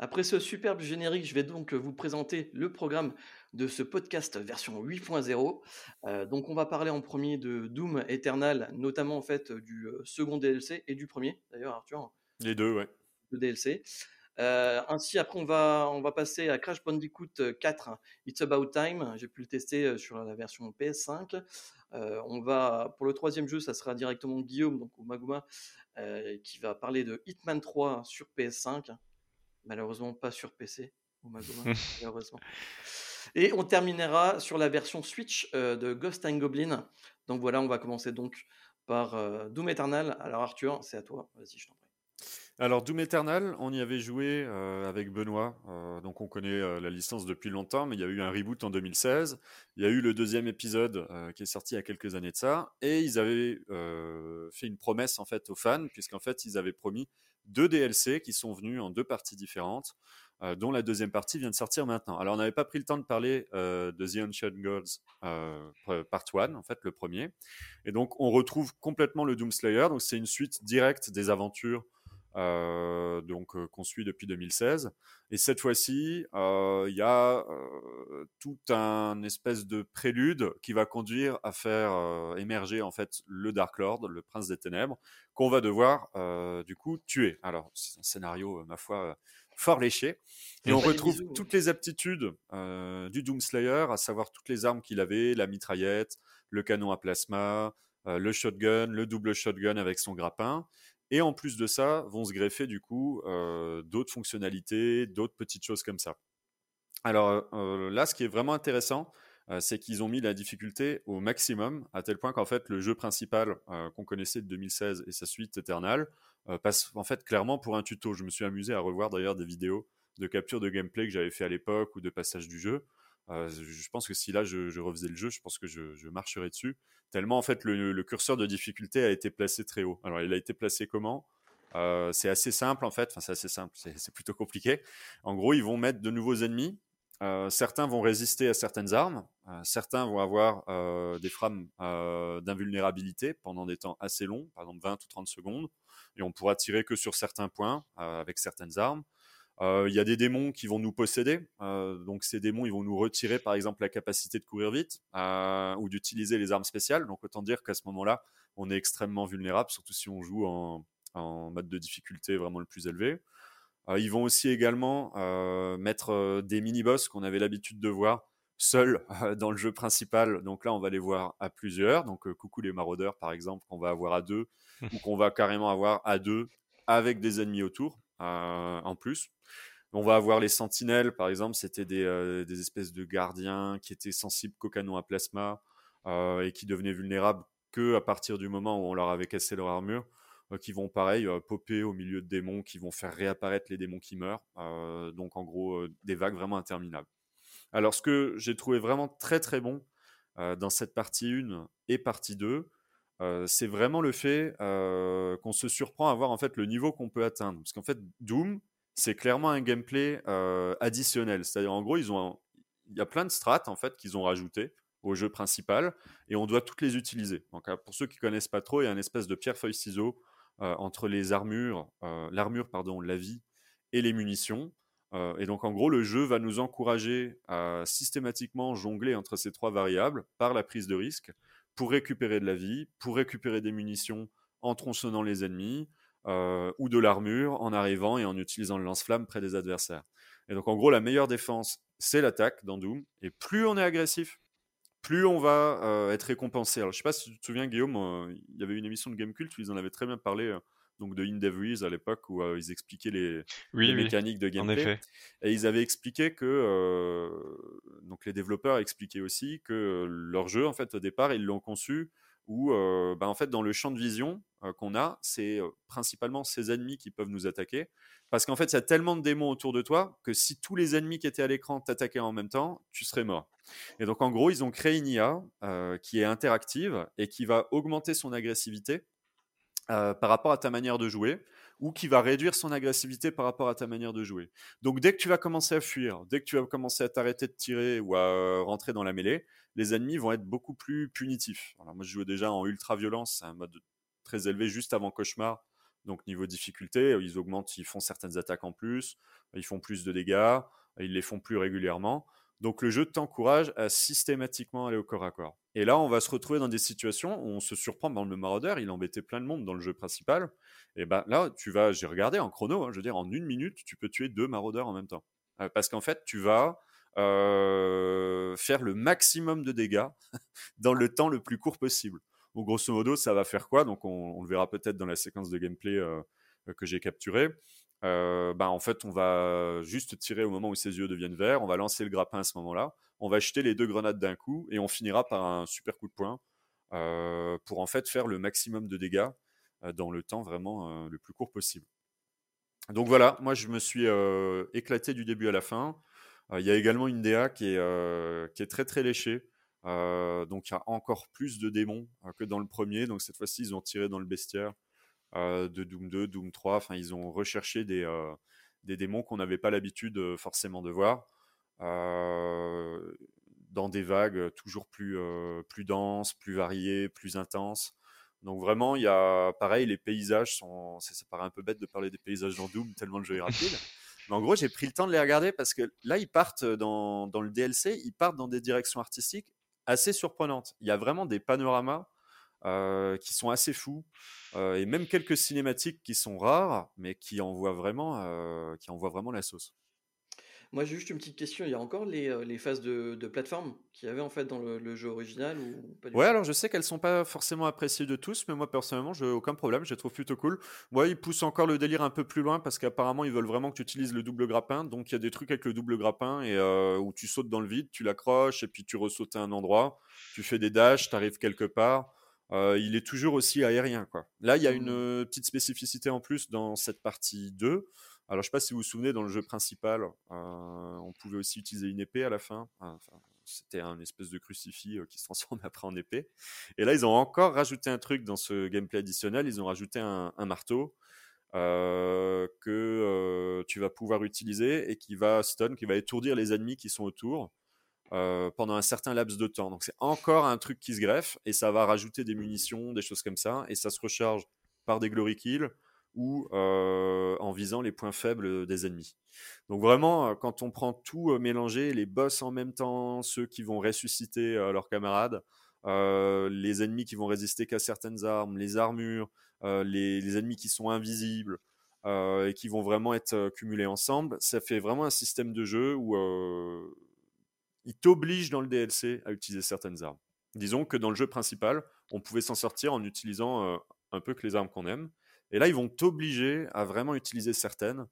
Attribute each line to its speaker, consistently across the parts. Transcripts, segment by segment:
Speaker 1: après ce superbe générique, je vais donc vous présenter le programme de ce podcast version 8.0. donc on va parler en premier de Doom Eternal, notamment en fait du second DLC et du premier, d'ailleurs Arthur.
Speaker 2: Les deux, ouais.
Speaker 1: Le DLC. ainsi, après, on va, on va passer à Crash Bandicoot 4, It's About Time. J'ai pu le tester sur la version PS5. on va, pour le troisième jeu, ça sera directement Guillaume, donc au Maguma, qui va parler de Hitman 3 sur PS5. Malheureusement, pas sur PC, malheureusement. Et on terminera sur la version Switch de Ghost and Goblin. Donc voilà, on va commencer donc par Doom Eternal. Alors Arthur, c'est à toi. Vas-y, je t'en prie.
Speaker 2: Alors Doom Eternal, on y avait joué avec Benoît, donc on connaît la licence depuis longtemps, mais il y a eu un reboot en 2016. Il y a eu le deuxième épisode qui est sorti il y a quelques années de ça, et ils avaient fait une promesse en fait aux fans, puisqu'en fait ils avaient promis deux DLC qui sont venus en deux parties différentes. Euh, dont la deuxième partie vient de sortir maintenant. Alors, on n'avait pas pris le temps de parler euh, de The Ancient Gods euh, Part 1, en fait, le premier. Et donc, on retrouve complètement le Doomslayer. Donc, c'est une suite directe des aventures donc qu'on suit depuis 2016. Et cette fois-ci, il y a tout un espèce de prélude qui va conduire à faire émerger en fait le Dark Lord, le Prince des Ténèbres, qu'on va devoir du coup tuer. Alors, c'est un scénario, ma foi fort léché. Et on retrouve toutes les aptitudes euh, du Doomslayer, à savoir toutes les armes qu'il avait, la mitraillette, le canon à plasma, euh, le shotgun, le double shotgun avec son grappin. Et en plus de ça, vont se greffer du coup euh, d'autres fonctionnalités, d'autres petites choses comme ça. Alors là, ce qui est vraiment intéressant, c'est qu'ils ont mis la difficulté au maximum, à tel point qu'en fait, le jeu principal qu'on connaissait de 2016 et sa suite Eternal passe en fait clairement pour un tuto. Je me suis amusé à revoir d'ailleurs des vidéos de capture de gameplay que j'avais fait à l'époque ou de passage du jeu. Je pense que si là je, refaisais le jeu, je pense que je, marcherais dessus. Tellement en fait le, curseur de difficulté a été placé très haut. Alors il a été placé comment? C'est assez simple en fait. Enfin c'est assez simple, c'est plutôt compliqué. En gros ils vont mettre de nouveaux ennemis euh, certains vont résister à certaines armes, euh, certains vont avoir euh, des frames d'invulnérabilité pendant des temps assez longs, par exemple 20 ou 30 secondes, et on pourra tirer que sur certains points avec certaines armes. Il y a des démons qui vont nous posséder, donc ces démons ils vont nous retirer par exemple la capacité de courir vite ou d'utiliser les armes spéciales, donc autant dire qu'à ce moment-là on est extrêmement vulnérable, surtout si on joue en, en mode de difficulté vraiment le plus élevé. Euh, ils vont aussi également euh, mettre euh, des mini-boss qu'on avait l'habitude de voir seuls dans le jeu principal. Donc là, on va les voir à plusieurs. Donc coucou les maraudeurs, par exemple, qu'on va avoir à deux ou qu'on va carrément avoir à deux avec des ennemis autour en plus. On va avoir les sentinelles, par exemple, c'était des, des, espèces de gardiens qui étaient sensibles qu'au canon à plasma et qui devenaient vulnérables que à partir du moment où on leur avait cassé leur armure. Euh, qui vont pareil euh, popper au milieu de démons, qui vont faire réapparaître les démons qui meurent. Euh, donc en gros des vagues vraiment interminables. Alors ce que j'ai trouvé vraiment très très bon dans cette partie 1 et partie 2, c'est vraiment le fait qu'on se surprend à voir en fait le niveau qu'on peut atteindre. Parce qu'en fait, Doom, c'est clairement un gameplay additionnel. C'est-à-dire, en gros, ils ont il y a plein de strates en fait qu'ils ont rajouté au jeu principal et on doit toutes les utiliser. Donc, pour ceux qui connaissent pas trop, il y a une espèce de pierre feuille ciseau euh, entre les armures, euh, l'armure, pardon, la vie et les munitions. Euh, et donc, en gros, le jeu va nous encourager à systématiquement jongler entre ces trois variables par la prise de risque pour récupérer de la vie, pour récupérer des munitions en tronçonnant les ennemis, ou de l'armure en arrivant et en utilisant le lance-flamme près des adversaires. Et donc, en gros, la meilleure défense, c'est l'attaque dans Doom. Et plus on est agressif, plus on va euh, être récompensé. Alors, je sais pas si tu te souviens, Guillaume, euh, il y avait une émission de Gamecult où ils en avaient très bien parlé, euh, donc de Indevries à l'époque, où ils expliquaient les, mécaniques de gameplay. Et ils avaient expliqué que, donc les développeurs expliquaient aussi que leur jeu, en fait, au départ, ils l'ont conçu où, bah, en fait, dans le champ de vision qu'on a, c'est principalement ces ennemis qui peuvent nous attaquer. Parce qu'en fait, il y a tellement de démons autour de toi que si tous les ennemis qui étaient à l'écran t'attaquaient en même temps, tu serais mort. Et donc, en gros, ils ont créé une IA euh, qui est interactive et qui va augmenter son agressivité euh, par rapport à ta manière de jouer ou qui va réduire son agressivité par rapport à ta manière de jouer. Donc, dès que tu vas commencer à fuir, dès que tu vas commencer à t'arrêter de tirer ou à euh, rentrer dans la mêlée, les ennemis vont être beaucoup plus punitifs. Alors, moi, je jouais déjà en ultra violence, c'est un mode très élevé juste avant cauchemar Donc niveau difficulté, ils augmentent, ils font certaines attaques en plus, ils font plus de dégâts, ils les font plus régulièrement. Donc le jeu t'encourage à systématiquement aller au corps à corps. Et là, on va se retrouver dans des situations où on se surprend dans le maraudeur, il embêtait plein de monde dans le jeu principal. Et ben là, tu vas, j'ai regardé en chrono, hein, je veux dire, en une minute, tu peux tuer deux maraudeurs en même temps. Euh, parce qu'en fait, tu vas euh, faire le maximum de dégâts dans le temps le plus court possible. Donc grosso modo, ça va faire quoi? Donc on, le verra peut-être dans la séquence de gameplay euh, que j'ai capturée. Euh, en fait, on va juste tirer au moment où ses yeux deviennent verts, on va lancer le grappin à ce moment-là, on va jeter les deux grenades d'un coup et on finira par un super coup de poing pour en fait faire le maximum de dégâts dans le temps vraiment le plus court possible. Donc voilà, moi je me suis éclaté du début à la fin. Il y a également une DA qui est, qui est très très léchée. donc il y a encore plus de démons que dans le premier. Donc cette fois-ci, ils ont tiré dans le bestiaire. Euh, de Doom 2, Doom 3. Enfin, ils ont recherché des, euh, des démons qu'on n'avait pas l'habitude euh, forcément de voir. dans des vagues toujours plus, plus denses, plus variées, plus intenses. Donc vraiment, il y a pareil, les paysages sont. Ça, paraît un peu bête de parler des paysages dans Doom tellement le jeu est rapide. Mais en gros, j'ai pris le temps de les regarder parce que là, ils partent dans, dans, le DLC, ils partent dans des directions artistiques assez surprenantes. Il y a vraiment des panoramas qui sont assez fous et même quelques cinématiques qui sont rares, mais qui envoient vraiment, qui envoient vraiment la sauce.
Speaker 1: Moi, j'ai juste une petite question. Il y a encore les, les phases de, de plateforme qu'il y avait en fait dans le, jeu original ou
Speaker 2: pas Ouais, alors je sais qu'elles sont pas forcément appréciées de tous, mais moi personnellement, j'ai aucun problème. Je les trouve plutôt cool. Moi, ils poussent encore le délire un peu plus loin parce qu'apparemment, ils veulent vraiment que tu utilises le double grappin. Donc, il y a des trucs avec le double grappin et où tu sautes dans le vide, tu l'accroches et puis tu ressautes à un endroit. Tu fais des dashs, tu arrives quelque part. Euh, il est toujours aussi aérien. Quoi. Là, il y a une mmh. petite spécificité en plus dans cette partie 2. Alors, je ne sais pas si vous vous souvenez, dans le jeu principal, euh, on pouvait aussi utiliser une épée à la fin. c'était un espèce de crucifix qui se transforme après en épée. Et là, ils ont encore rajouté un truc dans ce gameplay additionnel. Ils ont rajouté un, marteau que tu vas pouvoir utiliser et qui va stun, qui va étourdir les ennemis qui sont autour. Euh, pendant un certain laps de temps. Donc c'est encore un truc qui se greffe et ça va rajouter des munitions, des choses comme ça, et ça se recharge par des glory kills ou euh, en visant les points faibles des ennemis. Donc vraiment, euh, quand on prend tout mélangé, les boss en même temps, ceux qui vont ressusciter leurs camarades, les ennemis qui vont résister qu'à certaines armes, les armures, les, ennemis qui sont invisibles, et qui vont vraiment être cumulés ensemble, ça fait vraiment un système de jeu où il t'oblige dans le DLC à utiliser certaines armes. Disons que dans le jeu principal, on pouvait s'en sortir en utilisant euh, un peu que les armes qu'on aime. Et là, ils vont t'obliger à vraiment utiliser certaines,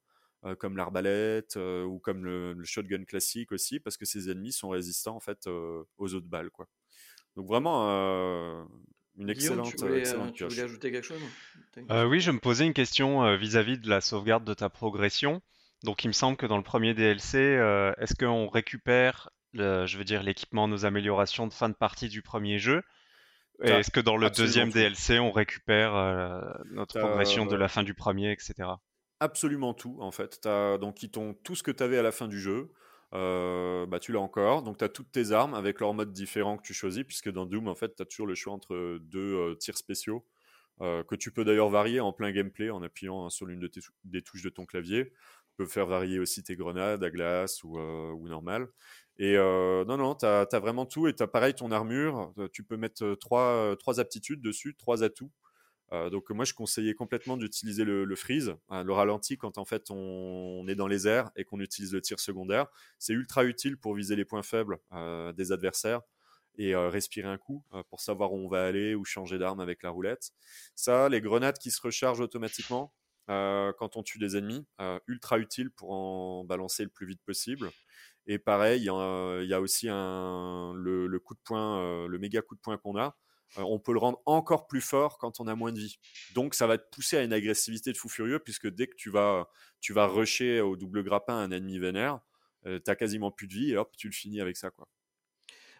Speaker 2: euh, comme l'arbalète euh, ou comme le, shotgun classique aussi, parce que ces ennemis sont résistants en fait aux autres balles. Quoi. Donc vraiment une excellente,
Speaker 1: tu voulais, tu voulais ajouter quelque chose?
Speaker 3: Oui, je me posais une question vis-à-vis -vis de la sauvegarde de ta progression. Donc il me semble que dans le premier DLC, est-ce qu'on récupère je veux dire l'équipement, nos améliorations de fin de partie du premier jeu. Est-ce que dans le deuxième DLC, on récupère euh, notre progression de la fin du premier, etc.
Speaker 2: Absolument tout, en fait. As, donc, ils t'ont tout ce que tu avais à la fin du jeu. Euh, bah, tu l'as encore. Donc, tu as toutes tes armes avec leurs modes différents que tu choisis, puisque dans Doom, en fait, tu as toujours le choix entre deux euh, tirs spéciaux, que tu peux d'ailleurs varier en plein gameplay en appuyant hein, sur l'une de des touches de ton clavier. Tu peux faire varier aussi tes grenades à glace ou, ou normales. Et euh, non, non, tu as, vraiment tout. Et tu as pareil ton armure. Euh, tu peux mettre euh, trois, trois aptitudes dessus, trois atouts. donc moi, je conseillais complètement d'utiliser le, freeze, hein, le ralenti quand en fait on, est dans les airs et qu'on utilise le tir secondaire. C'est ultra utile pour viser les points faibles des adversaires et respirer un coup pour savoir où on va aller ou changer d'arme avec la roulette. Ça, les grenades qui se rechargent automatiquement quand on tue des ennemis, ultra utile pour en balancer le plus vite possible. Et pareil, il y, a aussi le, coup de poing, euh, le méga coup de poing qu'on a. Euh, on peut le rendre encore plus fort quand on a moins de vie. Donc ça va te pousser à une agressivité de fou furieux, puisque dès que tu vas, tu vas rusher au double grappin un ennemi vénère, euh, tu as quasiment plus de vie et hop, tu le finis avec ça. quoi.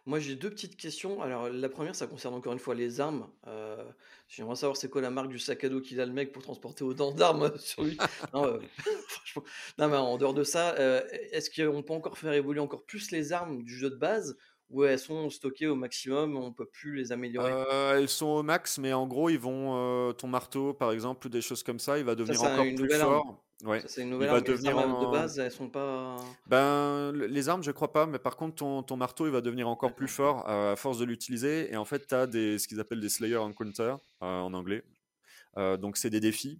Speaker 1: Moi, j'ai deux petites questions. Alors, la première, ça concerne encore une fois les armes. Euh, j'aimerais savoir c'est quoi la marque du sac à dos qu'il a le mec pour transporter autant d'armes sur lui. non, euh, non, mais en dehors de ça, euh, est-ce qu'on peut encore faire évoluer encore plus les armes du jeu de base ou elles sont stockées au maximum, on peut plus les améliorer?
Speaker 2: Elles sont au max, mais en gros, ils vont ton marteau, par exemple, ou des choses comme ça, il va devenir encore plus fort.
Speaker 1: Ouais. c'est une nouvelle il va devenir de base, elles sont pas.
Speaker 2: Ben, les armes, je crois pas, mais par contre, ton, ton marteau, il va devenir encore plus fort à force de l'utiliser. Et en fait, tu as des, ce qu'ils appellent des Slayer Encounter en anglais. donc, c'est des défis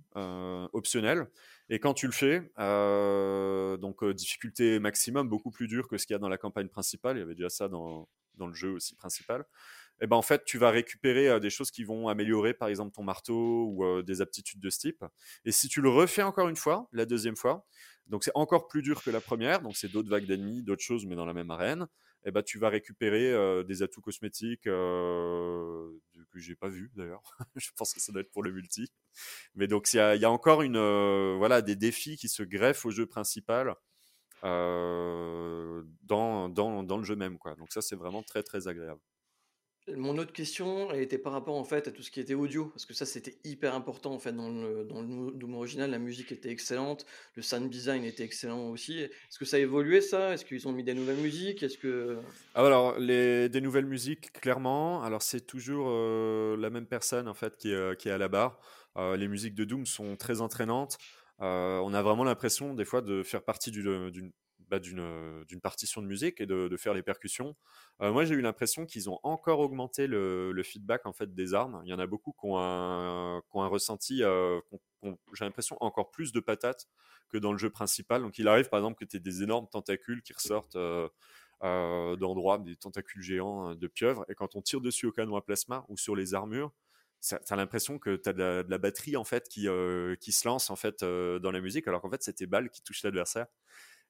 Speaker 2: optionnels. Et quand tu le fais, euh, donc euh, difficulté maximum, beaucoup plus dur que ce qu'il y a dans la campagne principale, il y avait déjà ça dans, dans le jeu aussi principal, eh ben en fait tu vas récupérer des choses qui vont améliorer par exemple ton marteau ou des aptitudes de ce type. Et si tu le refais encore une fois, la deuxième fois, donc c'est encore plus dur que la première, donc c'est d'autres vagues d'ennemis, d'autres choses, mais dans la même arène, eh ben tu vas récupérer des atouts cosmétiques que j'ai pas vu d'ailleurs. je pense que ça doit être pour le multi. Mais donc il y, y a, encore une voilà des défis qui se greffent au jeu principal dans, dans, dans, le jeu même quoi. Donc ça c'est vraiment très très agréable.
Speaker 1: Mon autre question était par rapport en fait à tout ce qui était audio, parce que ça c'était hyper important en fait dans le, dans original, la musique était excellente, le sound design était excellent aussi. Est-ce que ça a évolué ça? Est-ce qu'ils ont mis des nouvelles musiques? Est-ce que
Speaker 2: ah, alors les, des nouvelles musiques clairement. Alors c'est toujours euh, la même personne en fait qui, est, qui est à la barre. Euh, les musiques de Doom sont très entraînantes. Euh, on a vraiment l'impression des fois de faire partie d'une bah, euh, d'une partition de musique et de, faire les percussions. Euh, moi, j'ai eu l'impression qu'ils ont encore augmenté le, feedback en fait des armes. Il y en a beaucoup qui ont un, ressenti, euh, j'ai l'impression encore plus de patates que dans le jeu principal. Donc, il arrive par exemple que tu aies des énormes tentacules qui ressortent d'endroits, des tentacules géants de pieuvre, et quand on tire dessus au canon à plasma ou sur les armures, tu as l'impression que tu as de la, batterie en fait qui, qui se lance en fait dans la musique alors qu'en fait c'est tes balles qui touchent l'adversaire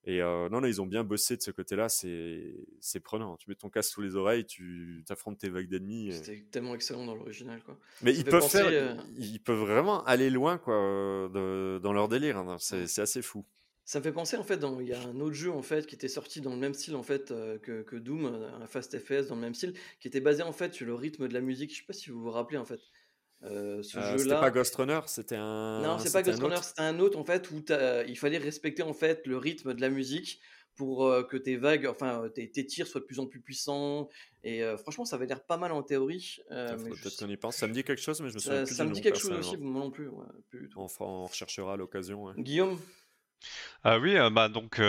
Speaker 2: et non, non, ils ont bien bossé de ce côté-là, c'est prenant. Tu mets ton casque sous les oreilles, tu affrontes tes vagues d'ennemis.
Speaker 1: C'était tellement excellent dans l'original, quoi.
Speaker 2: Mais ils peuvent, faire, ils peuvent vraiment aller loin, quoi, dans leur délire. Hein. C'est assez fou.
Speaker 1: Ça me fait penser en fait, il y a un autre jeu en fait qui était sorti dans le même style en fait que, que, Doom, un Fast FPS dans le même style, qui était basé en fait sur le rythme de la musique. Je sais pas si vous vous rappelez en fait.
Speaker 2: Euh, ce euh, C'était pas Ghost Runner, c'était un.
Speaker 1: Non, c'est pas Ghost Runner, c'était un autre en fait où il fallait respecter en fait le rythme de la musique pour euh, que tes vagues, enfin tes, tirs soient de plus en plus puissants. Et franchement, ça avait l'air pas mal en théorie.
Speaker 2: Peut-être qu'on y pense. Ça me dit quelque chose, mais je me souviens
Speaker 1: ça,
Speaker 2: plus
Speaker 1: Ça me dit quelque chose aussi, moi non plus.
Speaker 2: enfin, on recherchera l'occasion.
Speaker 1: Guillaume.
Speaker 3: Ah oui, bah donc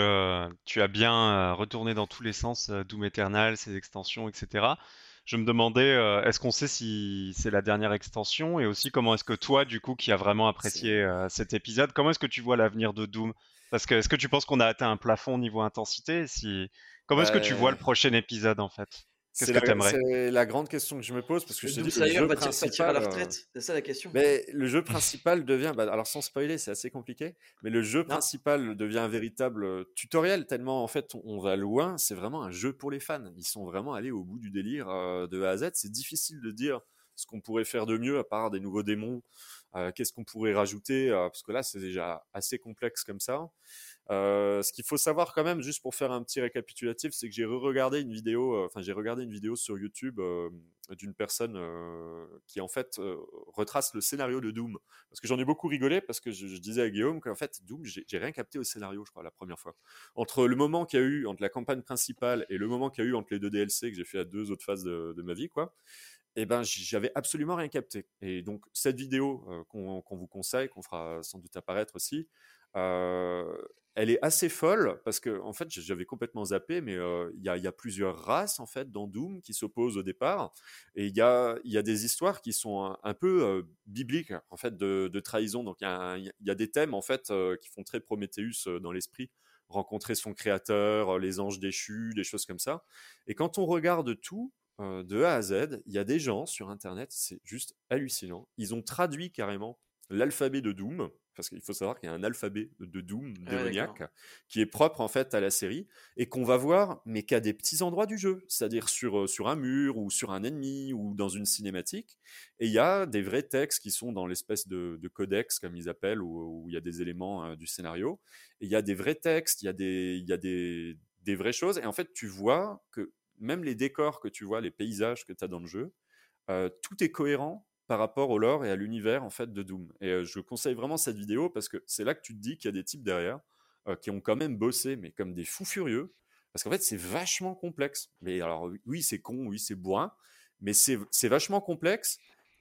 Speaker 3: tu as bien retourné dans tous les sens Doom Eternal, ses extensions, etc je me demandais, euh, est-ce qu'on sait si c'est la dernière extension et aussi comment est-ce que toi, du coup, qui a vraiment apprécié euh, cet épisode, comment est-ce que tu vois l'avenir de Doom? Parce que est-ce que tu penses qu'on a atteint un plafond niveau intensité? Si... Comment est-ce que tu vois le prochain épisode en fait? Qu'est-ce que tu aimerais
Speaker 2: C'est la grande question que je me pose parce que je te dis
Speaker 1: que le jeu principal, à la retraite, c'est ça la question.
Speaker 2: Mais le jeu principal devient, bah, alors sans spoiler, c'est assez compliqué, mais le jeu principal devient un véritable euh, tutoriel tellement en fait on va loin. C'est vraiment un jeu pour les fans. Ils sont vraiment allés au bout du délire euh, de A à Z. C'est difficile de dire ce qu'on pourrait faire de mieux à part des nouveaux démons. Euh, qu'est-ce qu'on pourrait rajouter Parce que là, c'est déjà assez complexe comme ça. Euh, ce qu'il faut savoir quand même, juste pour faire un petit récapitulatif, c'est que j'ai re-regardé une vidéo, euh, enfin j'ai regardé une vidéo sur YouTube euh, d'une personne qui en fait retrace le scénario de Doom. Parce que j'en ai beaucoup rigolé parce que je, disais à Guillaume qu'en fait Doom, j'ai rien capté au scénario, je crois, la première fois. Entre le moment qu'il y a eu entre la campagne principale et le moment qu'il y a eu entre les deux DLC que j'ai fait à deux autres phases de, ma vie, quoi. Eh ben, j'avais absolument rien capté. Et donc cette vidéo qu'on vous conseille, qu'on fera sans doute apparaître aussi, elle est assez folle parce que en fait j'avais complètement zappé mais il y, a, plusieurs races en fait dans Doom qui s'opposent au départ et il y a, des histoires qui sont un, peu bibliques en fait de, trahison. Donc il y, a des thèmes en fait qui font très Prometheus dans l'esprit. Rencontrer son créateur les anges déchus des choses comme ça et quand on regarde tout de A à Z il y a des gens sur internet c'est juste hallucinant. Ils ont traduit carrément l'alphabet de Doom parce qu'il faut savoir qu'il y a un alphabet de Doom ah démoniaque qui est propre en fait à la série et qu'on va voir, mais qu'à des petits endroits du jeu, c'est-à-dire sur, euh, sur un mur ou sur un ennemi ou dans une cinématique. Et il y a des vrais textes qui sont dans l'espèce de, codex, comme ils appellent, où, il y a des éléments euh, du scénario. Et il y a des vrais textes, il y a, des, il y a des, des vraies choses. Et en fait, tu vois que même les décors que tu vois, les paysages que tu as dans le jeu, euh, tout est cohérent par rapport au lore et à l'univers en fait de Doom. Et je conseille vraiment cette vidéo parce que c'est là que tu te dis qu'il y a des types derrière euh, qui ont quand même bossé, mais comme des fous furieux. Parce qu'en fait, c'est vachement complexe. Mais alors, oui, c'est con, oui, c'est bourrin, mais c'est vachement complexe.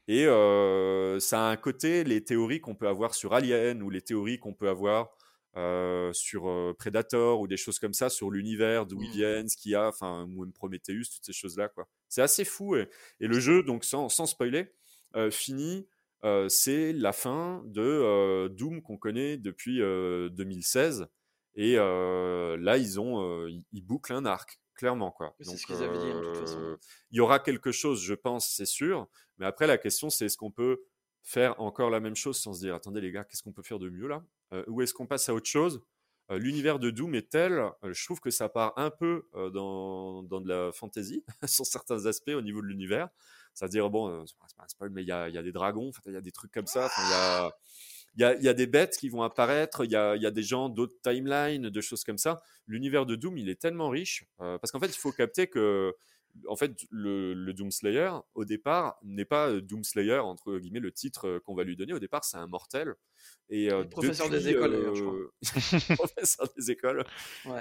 Speaker 2: Et euh, ça a un côté, les théories qu'on peut avoir sur Alien ou les théories qu'on peut avoir euh, sur Predator ou des choses comme ça, sur l'univers, d'où ils mmh. viennent, ce qu'il y a, enfin, même Prometheus, toutes ces choses-là, quoi. C'est assez fou. Et, le jeu, donc sans, sans spoiler, finit, c'est la fin de Doom qu'on connaît depuis 2016. Et là, ils ont, ils bouclent un arc clairement quoi.
Speaker 1: C'est ce qu'ils avaient dit de toute façon.
Speaker 2: Il y aura quelque chose, je pense, c'est sûr. Mais après, la question, c'est est-ce qu'on peut faire encore la même chose sans se dire attendez les gars, qu'est-ce qu'on peut faire de mieux là? Ou est-ce qu'on passe à autre chose? L'univers de Doom est tel, je trouve que ça part un peu dans, dans, de la fantasy sur certains aspects au niveau de l'univers. C'est-à-dire, bon, c'est pas un spoil, mais il y a, y a, des dragons, il y a des trucs comme ça. Il y a il y a, des bêtes qui vont apparaître, il y a, des gens d'autres timelines, de choses comme ça. L'univers de Doom, il est tellement riche, euh, parce qu'en fait, il faut capter que en fait, le, le Doom Slayer, au départ, n'est pas euh, Doom Slayer, entre guillemets, le titre euh, qu'on va lui donner. Au départ, c'est un mortel.
Speaker 1: Et, professeur des écoles, je
Speaker 2: crois. professeur des écoles.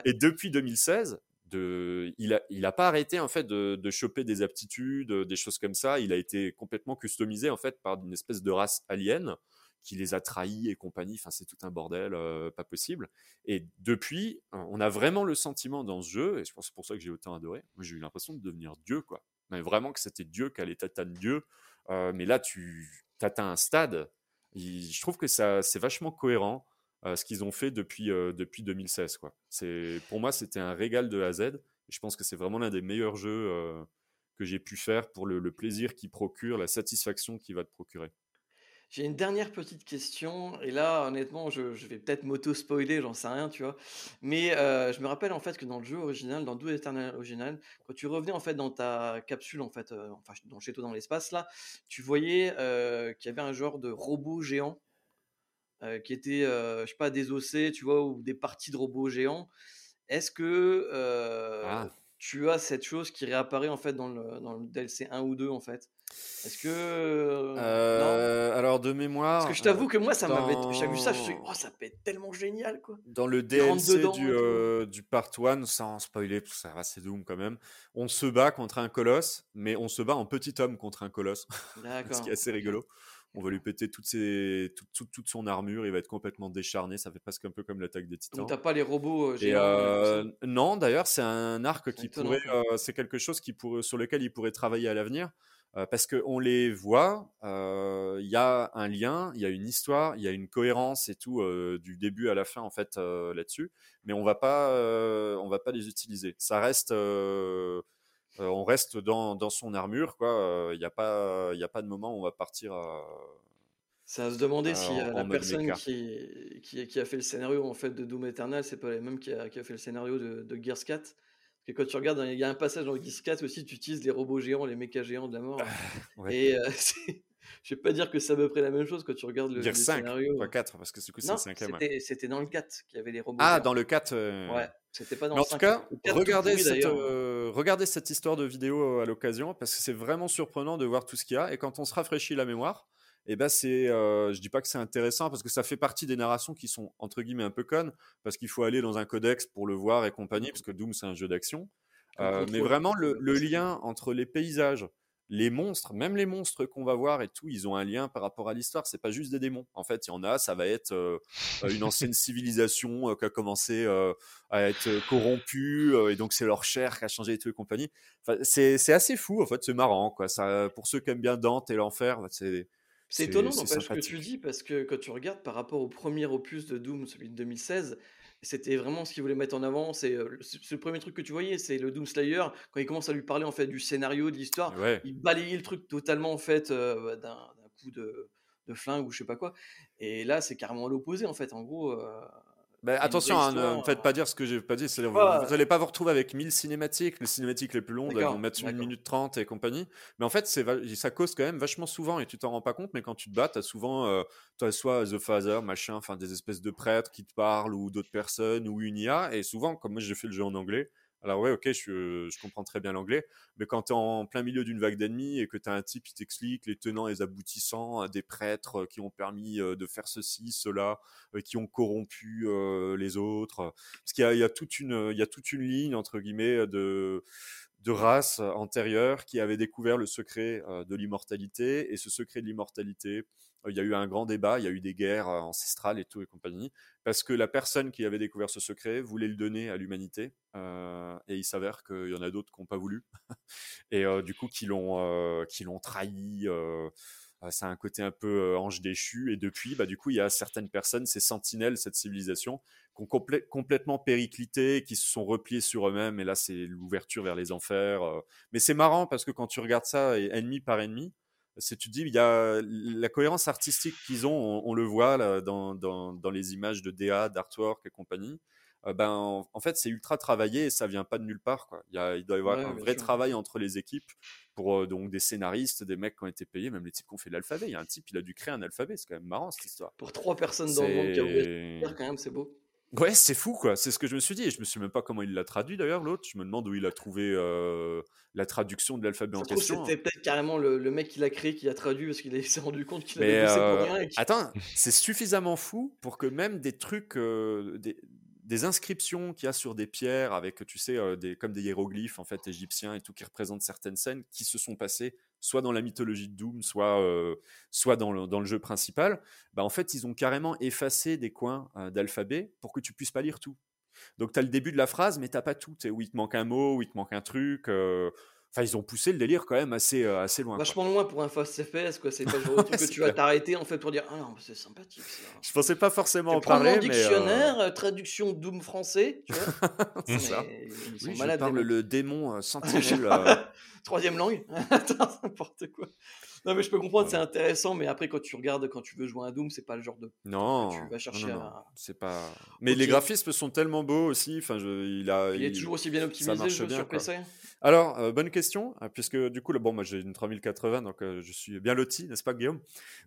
Speaker 2: Et depuis 2016, il a pas arrêté en fait de, choper des aptitudes, des choses comme ça. Il a été complètement customisé en fait par une espèce de race alien qui les a trahis et compagnie. Enfin, c'est tout un bordel, euh, pas possible. Et depuis, on a vraiment le sentiment dans ce jeu, et je pense c'est pour ça que j'ai autant adoré. J'ai eu l'impression de devenir Dieu, quoi. Mais vraiment que c'était Dieu qui allait t'atteindre Dieu. Euh, mais là, tu atteins un stade. je trouve que ça, c'est vachement cohérent. Euh, ce qu'ils ont fait depuis, depuis 2016. Quoi. Pour moi, c'était un régal de A à Z. Je pense que c'est vraiment l'un des meilleurs jeux que j'ai pu faire pour le, plaisir qu'il procure, la satisfaction qu'il va te procurer.
Speaker 1: J'ai une dernière petite question, et là, honnêtement, je, vais peut-être m'auto-spoiler, j'en sais rien, tu vois. Mais euh, je me rappelle en fait que dans le jeu original, dans Doom Eternal original, quand tu revenais en fait dans ta capsule, en fait, euh, enfin, dans, chez toi dans l'espace, là, tu voyais euh, qu'il y avait un genre de robot géant qui était, je sais pas, désossé, tu vois, ou des parties de robots géants. Est-ce que ah. tu as cette chose qui réapparaît en fait dans le, dans le DLC 1 ou 2 en fait? Est-ce que.
Speaker 2: Euh, alors, de mémoire.
Speaker 1: Parce que je t'avoue que moi, ça m'avait. J'ai vu ça, je me suis dit, oh, ça peut être tellement génial, quoi.
Speaker 2: Dans le DLC du, euh, du Part 1, sans spoiler, parce que ça reste Doom quand même, on se bat contre un colosse, mais on se bat en petit homme contre un colosse. Ce qui est assez rigolo. On va lui péter ses, toute, toute, son armure, il va être complètement décharné, ça fait presque un peu comme l'attaque des titans.
Speaker 1: Donc t'as pas les robots
Speaker 2: euh, géants Non, d'ailleurs, c'est un arc qui pourrait. c'est quelque chose qui pourrait, sur lequel il pourrait travailler à l'avenir. Euh, parce qu'on les voit, euh, il y a un lien, il y a une histoire, il y a une cohérence et tout euh, du début à la fin en fait là-dessus, mais on va pas, on va pas les utiliser. Ça reste, on reste dans, dans, son armure quoi. Il n'y a pas, il a pas de moment où on va partir.
Speaker 1: Ça à se demander si la personne qui, qui, qui, a fait le scénario en fait de Doom Eternal, c'est pas la même qui a, qui a, fait le scénario de, de Gears 4 et quand tu regardes, il y a un passage dans Gears 4 aussi, tu utilises les robots géants, les mechas géants de la mort. Et euh, je vais pas dire que c'est à peu près la même chose quand tu regardes le,
Speaker 2: Gears 5, pas 4, parce que du coup c'est le 5
Speaker 1: C'était dans le 4 qu'il y avait les robots.
Speaker 2: Ah, dans le 4
Speaker 1: euh, Ouais, c'était pas dans
Speaker 2: Mais
Speaker 1: le
Speaker 2: En tout cas, regardez, cette, euh, regardez cette histoire de vidéo à l'occasion, parce que c'est vraiment surprenant de voir tout ce qu'il y a. Et quand on se rafraîchit la mémoire, et ben c'est, euh, je dis pas que c'est intéressant parce que ça fait partie des narrations qui sont entre guillemets un peu connes parce qu'il faut aller dans un codex pour le voir et compagnie parce que Doom c'est un jeu d'action. Euh, mais vraiment le, lien entre les paysages, les monstres, même les monstres qu'on va voir et tout, ils ont un lien par rapport à l'histoire. C'est pas juste des démons. En fait, il y en a, ça va être euh, une ancienne civilisation qui a commencé à être corrompue et donc c'est leur chair qui a changé et tout et compagnie. Enfin, c'est assez fou en fait, c'est marrant quoi. Ça, pour ceux qui aiment bien Dante et l'enfer, c'est
Speaker 1: c'est étonnant ce que tu dis parce que quand tu regardes par rapport au premier opus de Doom, celui de 2016, c'était vraiment ce qu'il voulait mettre en avant. C'est le premier truc que tu voyais, c'est le Doom Slayer quand il commence à lui parler en fait du scénario, de l'histoire. Il balayait le truc totalement en fait d'un coup de, de, flingue ou je sais pas quoi. Et là, c'est carrément l'opposé en fait. En gros,
Speaker 2: bah, attention, hein, ne me faites pas dire ce que j'ai pas dit. Vous n'allez pas vous retrouver avec 1000 cinématiques. Les cinématiques les plus longues, elles vont mettre une minute 30 et compagnie. Mais en fait, ça cause quand même vachement souvent et tu t'en rends pas compte. Mais quand tu te bats, tu as souvent euh, as soit The Father, machin, enfin des espèces de prêtres qui te parlent ou d'autres personnes ou une IA. Et souvent, comme moi j'ai fait le jeu en anglais, Alors ouais, ok, je, je comprends très bien l'anglais, mais quand tu es en plein milieu d'une vague d'ennemis et que tu as un type qui t'explique les tenants et les aboutissants, des prêtres qui ont permis de faire ceci, cela, qui ont corrompu les autres, parce qu'il y y a toute une, il y a toute une ligne entre guillemets de de races antérieures qui avaient découvert le secret de l'immortalité. Et ce secret de l'immortalité, il y a eu un grand débat, il y a eu des guerres ancestrales et tout et compagnie, parce que la personne qui avait découvert ce secret voulait le donner à l'humanité. et il s'avère qu'il y en a d'autres qui n'ont pas voulu. et du coup, qui l'ont l'ont trahi. Ça a un côté un peu ange déchu. Et depuis, bah, du coup, il y a certaines personnes, ces sentinelles, cette civilisation, qui ont complètement périclité, qui se sont repliés sur eux-mêmes. Et là, c'est l'ouverture vers les enfers. Mais c'est marrant parce que quand tu regardes ça, ennemi par ennemi, tu te dis, il y a la cohérence artistique qu'ils ont, on, le voit dans, dans, dans, les images de DA, d'artwork et compagnie. Ben, en, fait, c'est ultra travaillé et ça vient pas de nulle part. Quoi. Il, y a, il doit y avoir un vrai travail entre les équipes pour donc des scénaristes, des mecs qui ont été payés, même les types qui ont fait l'alphabet. Il y a un type, il a dû créer un alphabet. C'est quand même marrant cette histoire.
Speaker 1: Pour trois personnes dans le monde qui ont quand même, c'est beau.
Speaker 2: Ouais, c'est fou, quoi. C'est ce que je me suis dit. Et je me suis même pas comment il l'a traduit d'ailleurs, l'autre. Je me demande où il a trouvé euh, la traduction de l'alphabet en question.
Speaker 1: C'était peut-être carrément le, mec qui l'a créé qui a traduit parce qu'il s'est rendu compte qu'il avait bossé pour euh, rien.
Speaker 2: Attends, c'est suffisamment fou pour que même des trucs, euh, des, des inscriptions qu'il y a sur des pierres avec, tu sais, des, comme des hiéroglyphes en fait égyptiens et tout qui représentent certaines scènes qui se sont passées soit dans la mythologie de Doom, soit, soit dans, le, dans, le, jeu principal. Bah, en fait, ils ont carrément effacé des coins d'alphabet pour que tu puisses pas lire tout. Donc, tu as le début de la phrase, mais tu pas tout. Où il te manque un mot, où il te manque un truc. Enfin, ils ont poussé le délire quand même assez, euh, assez loin.
Speaker 1: Vachement loin pour un fast FPS, quoi. C'est pas le genre de truc que tu vas t'arrêter en fait pour dire Ah non, c'est sympathique ça.
Speaker 2: Je pensais pas forcément en parler.
Speaker 1: mais dictionnaire, euh, traduction Doom français, tu vois.
Speaker 2: c'est ça. Ils sont oui, malades. Je parle le démon euh, sentinelle.
Speaker 1: Troisième langue. N'importe quoi. Non, mais je peux comprendre, c'est intéressant, mais après, quand tu regardes, quand tu veux jouer à Doom, c'est pas le genre de.
Speaker 2: Non.
Speaker 1: tu vas chercher
Speaker 2: C'est pas. Mais les graphismes sont tellement beaux aussi. Enfin, je... il a.
Speaker 1: Il, est toujours aussi bien optimisé sur PC.
Speaker 2: Alors, euh, bonne question, hein, puisque du coup, bon, moi j'ai une 3080, donc euh, je suis bien loti, n'est-ce pas, Guillaume?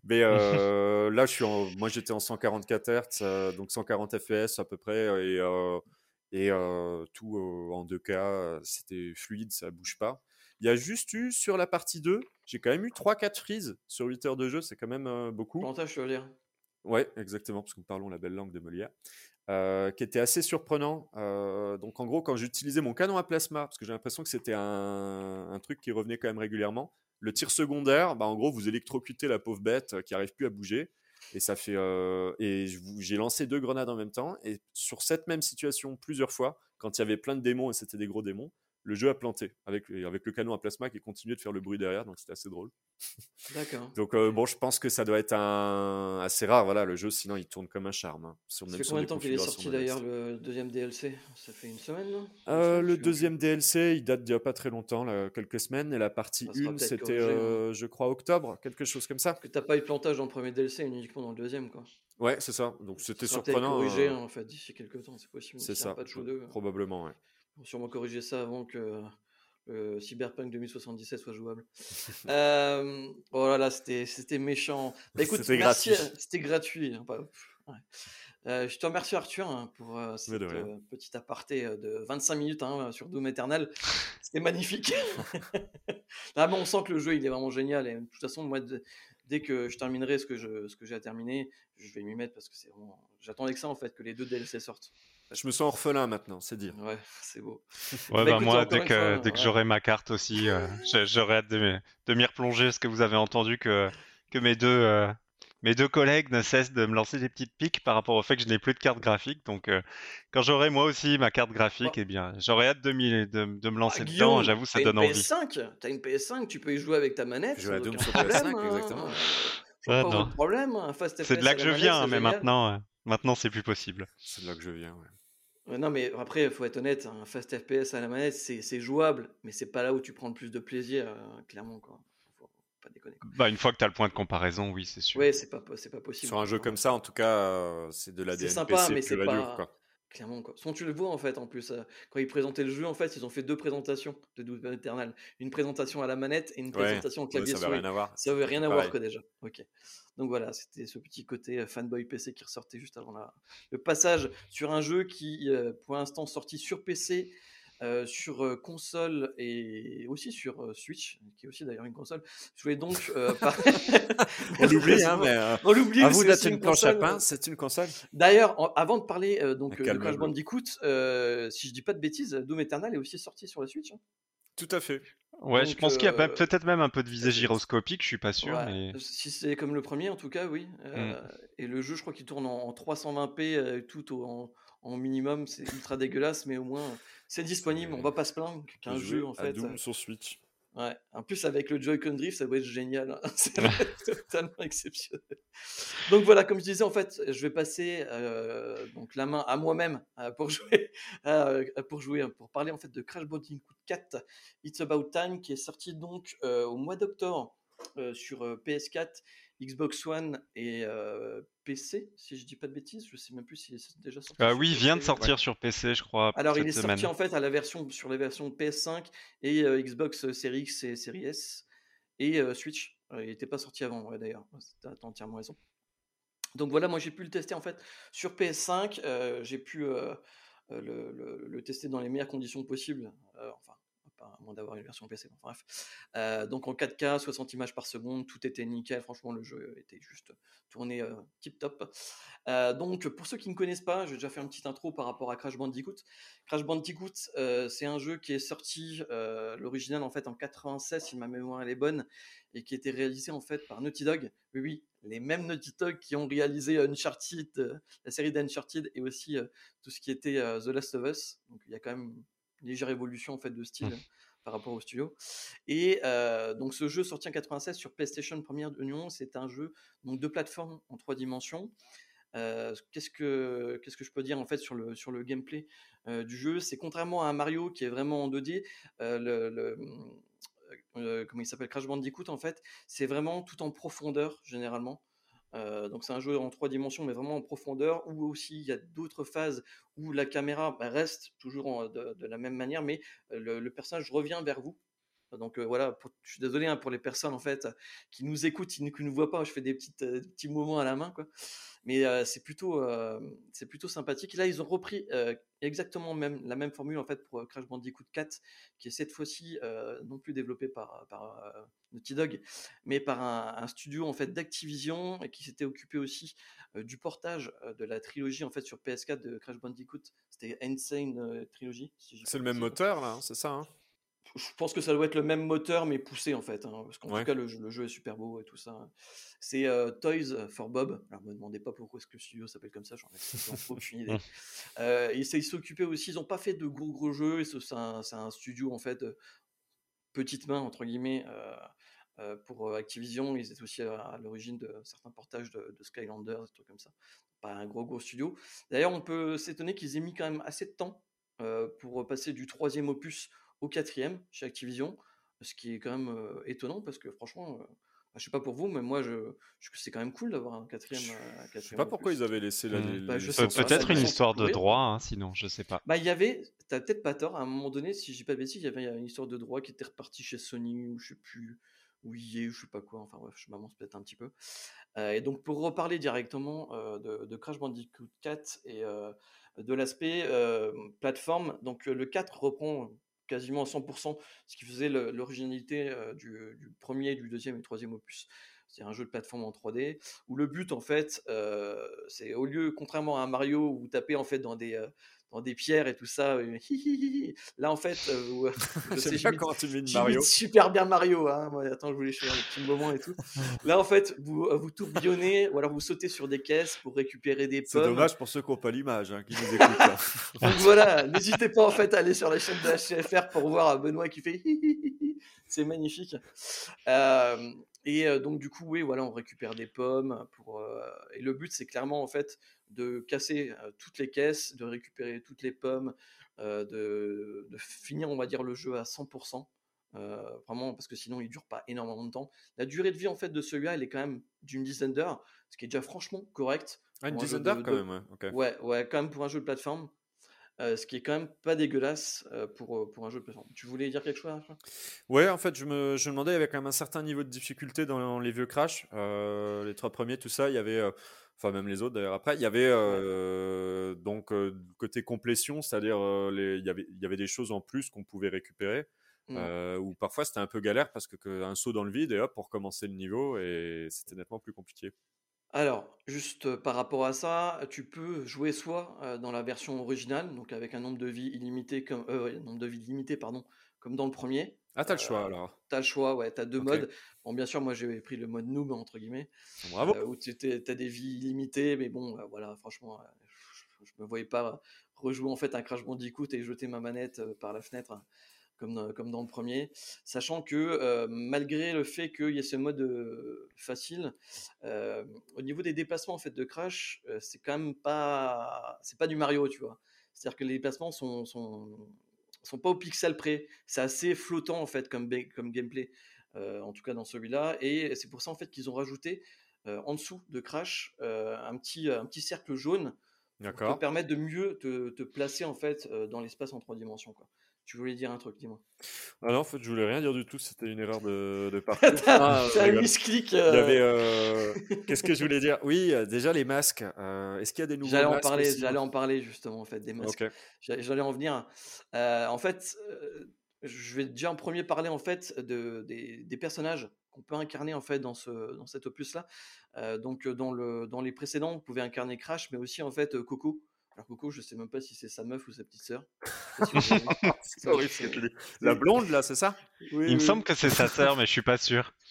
Speaker 2: Mais euh, là, je suis en... moi j'étais en 144 Hz, donc 140 FPS à peu près, et, et tout en 2K, c'était fluide, ça bouge pas. Il y a juste eu sur la partie 2, j'ai quand même eu 3-4 freezes sur 8 heures de jeu, c'est quand même beaucoup.
Speaker 1: Avantage, je veux dire?
Speaker 2: Ouais, exactement, parce que nous parlons la belle langue de Molière. Euh, qui était assez surprenant. Euh, donc en gros, quand j'utilisais mon canon à plasma, parce que j'ai l'impression que c'était un, truc qui revenait quand même régulièrement, le tir secondaire, bah, en gros, vous électrocutez la pauvre bête qui arrive plus à bouger. Et ça fait euh, et j'ai lancé deux grenades en même temps. Et sur cette même situation, plusieurs fois, quand il y avait plein de démons et c'était des gros démons, le jeu a planté avec, avec le canon à plasma qui continuait de faire le bruit derrière, donc c'était assez drôle.
Speaker 1: D'accord.
Speaker 2: donc euh, bon, je pense que ça doit être un... assez rare, voilà, le jeu, sinon il tourne comme un charme. Hein,
Speaker 1: ça fait combien de temps qu'il est sorti d'ailleurs le deuxième DLC Ça fait une semaine, non?
Speaker 2: Euh, Le deuxième DLC, il date d'il n'y a pas très longtemps, là, quelques semaines, et la partie 1, c'était, euh, hein. je crois, octobre, quelque chose comme ça.
Speaker 1: Parce que t'as pas eu plantage dans le premier DLC, uniquement dans le deuxième, quoi.
Speaker 2: Ouais, c'est ça, donc c'était surprenant.
Speaker 1: corrigé, hein, en fait, d'ici quelques temps, c'est possible.
Speaker 2: C'est ça, probablement, ouais.
Speaker 1: Va sûrement corriger ça avant que euh, Cyberpunk 2077 soit jouable. euh, oh là là, c'était méchant. Bah, écoute, c'était gratuit. C'était gratuit. Hein, euh, je te remercie Arthur hein, pour euh, cette petite aparté de 25 minutes hein, sur Doom Eternal. C'était magnifique. ah, on sent que le jeu il est vraiment génial et de toute façon moi dès que je terminerai ce que je ce que j'ai à terminer, je vais m'y mettre parce que c'est vraiment j'attendais que ça en fait que les deux DLC sortent.
Speaker 2: Je me sens orphelin maintenant, c'est dire.
Speaker 1: Ouais, c'est beau.
Speaker 3: Ouais, bah, bah moi, dès que, dès que j'aurai ma carte aussi, euh, j'aurai hâte de, de m'y replonger. Parce que vous avez entendu que, que mes, deux, euh, mes deux collègues ne cessent de me lancer des petites piques par rapport au fait que je n'ai plus de carte graphique. Donc, euh, quand j'aurai moi aussi ma carte graphique, eh bien, j'aurai hâte de, de, de, me lancer ah, dedans. J'avoue, ça donne envie.
Speaker 1: PS5, as une PS5, tu peux y jouer avec ta manette.
Speaker 2: Je joue sur PS5, hein. exactement.
Speaker 1: C'est pas non. problème. Hein.
Speaker 3: C'est de là que je viens, mais maintenant, maintenant c'est plus possible.
Speaker 2: C'est de là que je viens, ouais.
Speaker 1: Non, mais après, il faut être honnête, un fast FPS à la manette, c'est jouable, mais c'est pas là où tu prends le plus de plaisir, euh, clairement. Quoi. Faut pas déconner.
Speaker 3: Bah, une fois que tu as le point de comparaison, oui, c'est sûr.
Speaker 1: Oui, c'est pas, pas possible.
Speaker 2: Sur un jeu comme ça, en tout cas, euh, c'est de la C'est
Speaker 1: sympa, mais c'est pas. Quoi. Clairement, quoi. Tu le vois, en fait, en plus, euh, quand ils présentaient le jeu, en fait, ils ont fait deux présentations de Doom Eternal. Une présentation à la manette et une présentation au clavier
Speaker 2: Ça veut rien à voir.
Speaker 1: Ça veut rien à voir, que déjà. Ok. Donc voilà, c'était ce petit côté euh, fanboy PC qui ressortait juste avant la... le passage sur un jeu qui, euh, pour l'instant, sorti sur PC euh, sur euh, console et aussi sur euh, Switch, qui est aussi d'ailleurs une console. Je voulais donc. euh, par-
Speaker 2: On l'oublie, hein, mais euh,
Speaker 1: On l'oublie.
Speaker 2: à vous
Speaker 1: c'est
Speaker 2: d'être
Speaker 1: aussi
Speaker 2: une planche à
Speaker 1: console.
Speaker 2: pain, c'est une console?
Speaker 1: D'ailleurs, en- avant de parler euh, donc,
Speaker 2: Ah,
Speaker 1: euh, de
Speaker 2: calme-le.
Speaker 1: Crash Bandicoot, euh, si je dis pas de bêtises, Doom Eternal est aussi sorti sur la Switch. hein.
Speaker 2: Tout à fait.
Speaker 3: Ouais, je pense qu'il y a
Speaker 1: euh,
Speaker 3: peut-être même un peu de visée gyroscopique, je suis pas sûr,
Speaker 1: Ouais,
Speaker 3: mais
Speaker 1: Si c'est comme le premier, en tout cas, oui. Euh, Et le jeu, je crois qu'il tourne en, en 320p, euh, tout au- en, en minimum. C'est ultra dégueulasse, mais au moins, c'est disponible. On va pas se plaindre qu'un jeu, en
Speaker 2: à
Speaker 1: fait.
Speaker 2: Doom
Speaker 1: euh,
Speaker 2: sur Switch.
Speaker 1: Ouais. En plus, avec le Joy-Con Drift, ça doit être génial. hein. Va être totalement exceptionnel. Donc voilà, comme je disais, en fait, je vais passer euh, donc la main à moi-même euh, pour jouer, euh, pour jouer, pour parler en fait de Crash Bandicoot 4, It's About Time, qui est sorti donc au mois d'octobre sur euh, PS4, Xbox One et euh, PC, si je dis pas de bêtises. Je sais même plus s'il est déjà sorti. Sur
Speaker 3: oui, il vient de sortir sur PC, je crois,
Speaker 1: Alors, il est
Speaker 3: semaine.
Speaker 1: sorti en fait à la version, sur les versions PS5 et euh, Xbox Series X et Series S et euh, Switch. Euh, il n'était pas sorti avant, ouais, d'ailleurs. Tu as entièrement raison. Donc voilà, moi j'ai pu le tester en fait sur PS5. euh, j'ai pu euh, euh, le, le- le tester dans les meilleures conditions possibles. euh, enfin, à moins d'avoir une version PC. bref. Euh, donc en 4K, 60 images par seconde, tout était nickel. Franchement, le jeu était juste tourné euh, tip top. Euh, donc pour ceux qui ne connaissent pas, je vais déjà faire une petite intro par rapport à Crash Bandicoot. Crash Bandicoot, c'est un jeu qui est sorti, l'original en fait en 96, si ma mémoire est bonne, et qui était réalisé en fait par Naughty Dog. Oui, oui, les mêmes Naughty Dog qui ont réalisé Uncharted, la série d'Uncharted, et aussi tout ce qui était The Last of Us. Donc il y a quand même légère évolution en fait de style
Speaker 3: Mm.
Speaker 1: par rapport au studio. Et euh, donc ce jeu sorti en 96 sur PlayStation Première Union, c'est un jeu donc de plateforme en trois dimensions. Euh, qu'est-ce que qu'est-ce que je peux dire en fait sur le sur le gameplay euh, du jeu? C'est contrairement à un Mario qui est vraiment en 2D, euh, le, le- comment il s'appelle? Crash Bandicoot en fait, c'est vraiment tout en profondeur généralement. Euh, donc c'est un jeu en trois dimensions mais vraiment en profondeur où aussi il y a d'autres phases où la caméra reste toujours de, la même manière mais euh, le personnage revient vers vous. Donc euh, voilà, pour- je suis désolé hein, pour les personnes en fait qui nous écoutent, qui ne qui nous voient pas, je fais des petites, euh, petits mouvements à la main quoi. Mais euh, c'est plutôt, c'est plutôt sympathique. Là, ils ont repris exactement même, la même formule en fait pour Crash Bandicoot 4, qui est cette fois-ci non plus développé par, par Naughty Dog, mais par un, un studio en fait d'Activision et qui s'était occupé aussi du portage de la trilogie en fait sur PS4 de Crash Bandicoot. C'était Insane Trilogy. si
Speaker 2: C'est le même moteur, là, hein, c'est ça hein?
Speaker 1: Je pense que ça doit être le même moteur, mais poussé en fait. hein, parce qu'en
Speaker 2: Ouais.
Speaker 1: tout cas, le, jeu- le jeu est super beau et tout ça. C'est euh, Toys for Bob. Alors, me demandez pas pourquoi est-ce que le studio s'appelle comme ça, j'en ai aucune idée. Euh, et ils s'occupaient aussi, ils n'ont pas fait de gros gros jeux. C'est un, studio en fait, euh, petite main entre guillemets. euh, pour Activision, ils étaient aussi à, à l'origine de certains portages de, de Skylanders, des trucs comme ça. Pas un gros gros studio. D'ailleurs, on peut s'étonner qu'ils aient mis quand même assez de temps euh, pour passer du troisième opus au quatrième chez Activision, ce qui est quand même euh, étonnant parce que franchement, euh, bah, je sais pas pour vous, mais moi, je, je- c'est quand même cool d'avoir un quatrième. euh, un
Speaker 2: Je sais
Speaker 1: quatrième
Speaker 2: pas pourquoi ils avaient laissé la. Les-
Speaker 1: Bah.
Speaker 3: Peut-être une histoire de droit, hein, sinon, je sais pas.
Speaker 1: Bah, il y avait, t'as peut-être pas tort, à un moment donné, si dis pas de bêtises, il y avait une histoire de droit qui était repartie chez Sony ou je sais plus où il est, ou je sais pas quoi, enfin bref, je m'avance peut-être un petit peu. Euh, et donc pour reparler directement euh, de, de Crash Bandicoot 4 et euh, de l'aspect euh, plateforme, donc euh, le 4 reprend quasiment à 100% ce qui faisait l'originalité euh, du, du premier, du deuxième et du troisième opus. C'est un jeu de plateforme en 3D où le but en fait, euh, c'est au lieu, contrairement à un Mario où vous tapez en fait dans des euh, dans des pierres et tout ça, euh, hi, hi, hi, là en fait, euh, vous- je sais, j'imite-
Speaker 2: quand tu mets Mario.
Speaker 1: super bien Mario. Hein. Moi, attends, je voulais faire un petit moment et tout. Là, en fait, vous, euh, vous tourbillonnez ou alors vous sautez sur des caisses pour récupérer des
Speaker 2: C'est
Speaker 1: pommes.
Speaker 2: dommage pour ceux qui n'ont pas l'image, hein, qui nous écoutent. là.
Speaker 1: Donc voilà, n'hésitez pas en fait à aller sur la chaîne de HCFR pour voir Benoît qui fait hi, hi, hi, hi. c'est magnifique. Euh, et donc du coup, oui, voilà, on récupère des pommes pour. euh, et le but, c'est clairement en fait de casser euh, toutes les caisses, de récupérer toutes les pommes, euh, de, de finir, on va dire, le jeu à 100%. euh, vraiment, parce que sinon, il dure pas énormément de temps. La durée de vie en fait de celui-là, elle est quand même d'une dizaine d'heures, ce qui est déjà franchement correct.
Speaker 2: Ah, une dizaine d'heures quand
Speaker 1: de-
Speaker 2: même, ouais.
Speaker 1: Ouais, ouais, quand même pour un jeu de plateforme. Ce qui est quand même pas dégueulasse pour, pour un jeu de plateforme. Tu voulais dire quelque chose
Speaker 2: Ouais, en fait, je me, je me demandais, il y avait quand même un certain niveau de difficulté dans les vieux Crash. les trois premiers, tout ça, il y avait enfin même les autres d'ailleurs après il y avait donc côté complétion c'est-à-dire il y avait il y avait des choses en plus qu'on pouvait récupérer mmh. ou parfois c'était un peu galère parce que, un saut dans le vide et hop pour commencer le niveau et c'était nettement plus compliqué
Speaker 1: alors, juste par rapport à ça, tu peux jouer soit dans la version originale, donc avec un nombre de vies illimité, comme, nombre de vies limité, pardon, comme dans le premier.
Speaker 2: Ah, t'as le choix alors.
Speaker 1: T'as le choix, ouais, t'as deux modes. Bon, bien sûr, moi j'ai pris le mode noob, entre guillemets.
Speaker 2: Bravo.
Speaker 1: où tu as des vies illimitées, mais bon, voilà, franchement, je, me voyais pas rejouer en fait un Crash Bandicoot et jeter ma manette par la fenêtre comme dans, comme dans le premier, sachant que euh, malgré le fait qu'il y ait ce mode euh, facile, euh, au niveau des déplacements en fait de Crash, c'est quand même pas, c'est pas du Mario, tu vois. C'est-à-dire que les déplacements sont, sont, sont pas au pixel près, c'est assez flottant en fait comme, comme gameplay, en tout cas dans celui-là, et c'est pour ça en fait qu'ils ont rajouté en dessous de Crash un petit, un petit cercle jaune. Pour te permettre de mieux te, te placer en fait dans l'espace en trois dimensions. Quoi. Tu voulais dire un truc, dis-moi.
Speaker 2: Ah non, en fait, je voulais rien dire du tout. C'était une erreur de, de parcours. ah,
Speaker 1: un misclick.
Speaker 2: Euh... Euh... Qu'est-ce que je voulais dire? Oui, euh, déjà les masques. Euh, est-ce qu'il y a des nouveaux
Speaker 1: j'allais
Speaker 2: masques
Speaker 1: en parler, J'allais en parler justement, en fait, des masques. J'allais en venir. Euh, en fait, je vais déjà en premier parler en fait de, des, des personnages qu'on peut incarner en fait dans ce dans cet opus là. donc dans le dans les précédents, vous pouvez incarner Crash, mais aussi en fait Coco. Alors Coco, je sais même pas si c'est sa meuf ou sa petite sœur.
Speaker 2: c'est. La blonde là, c'est ça?
Speaker 3: Il me semble que c'est sa sœur, mais je suis pas sûr.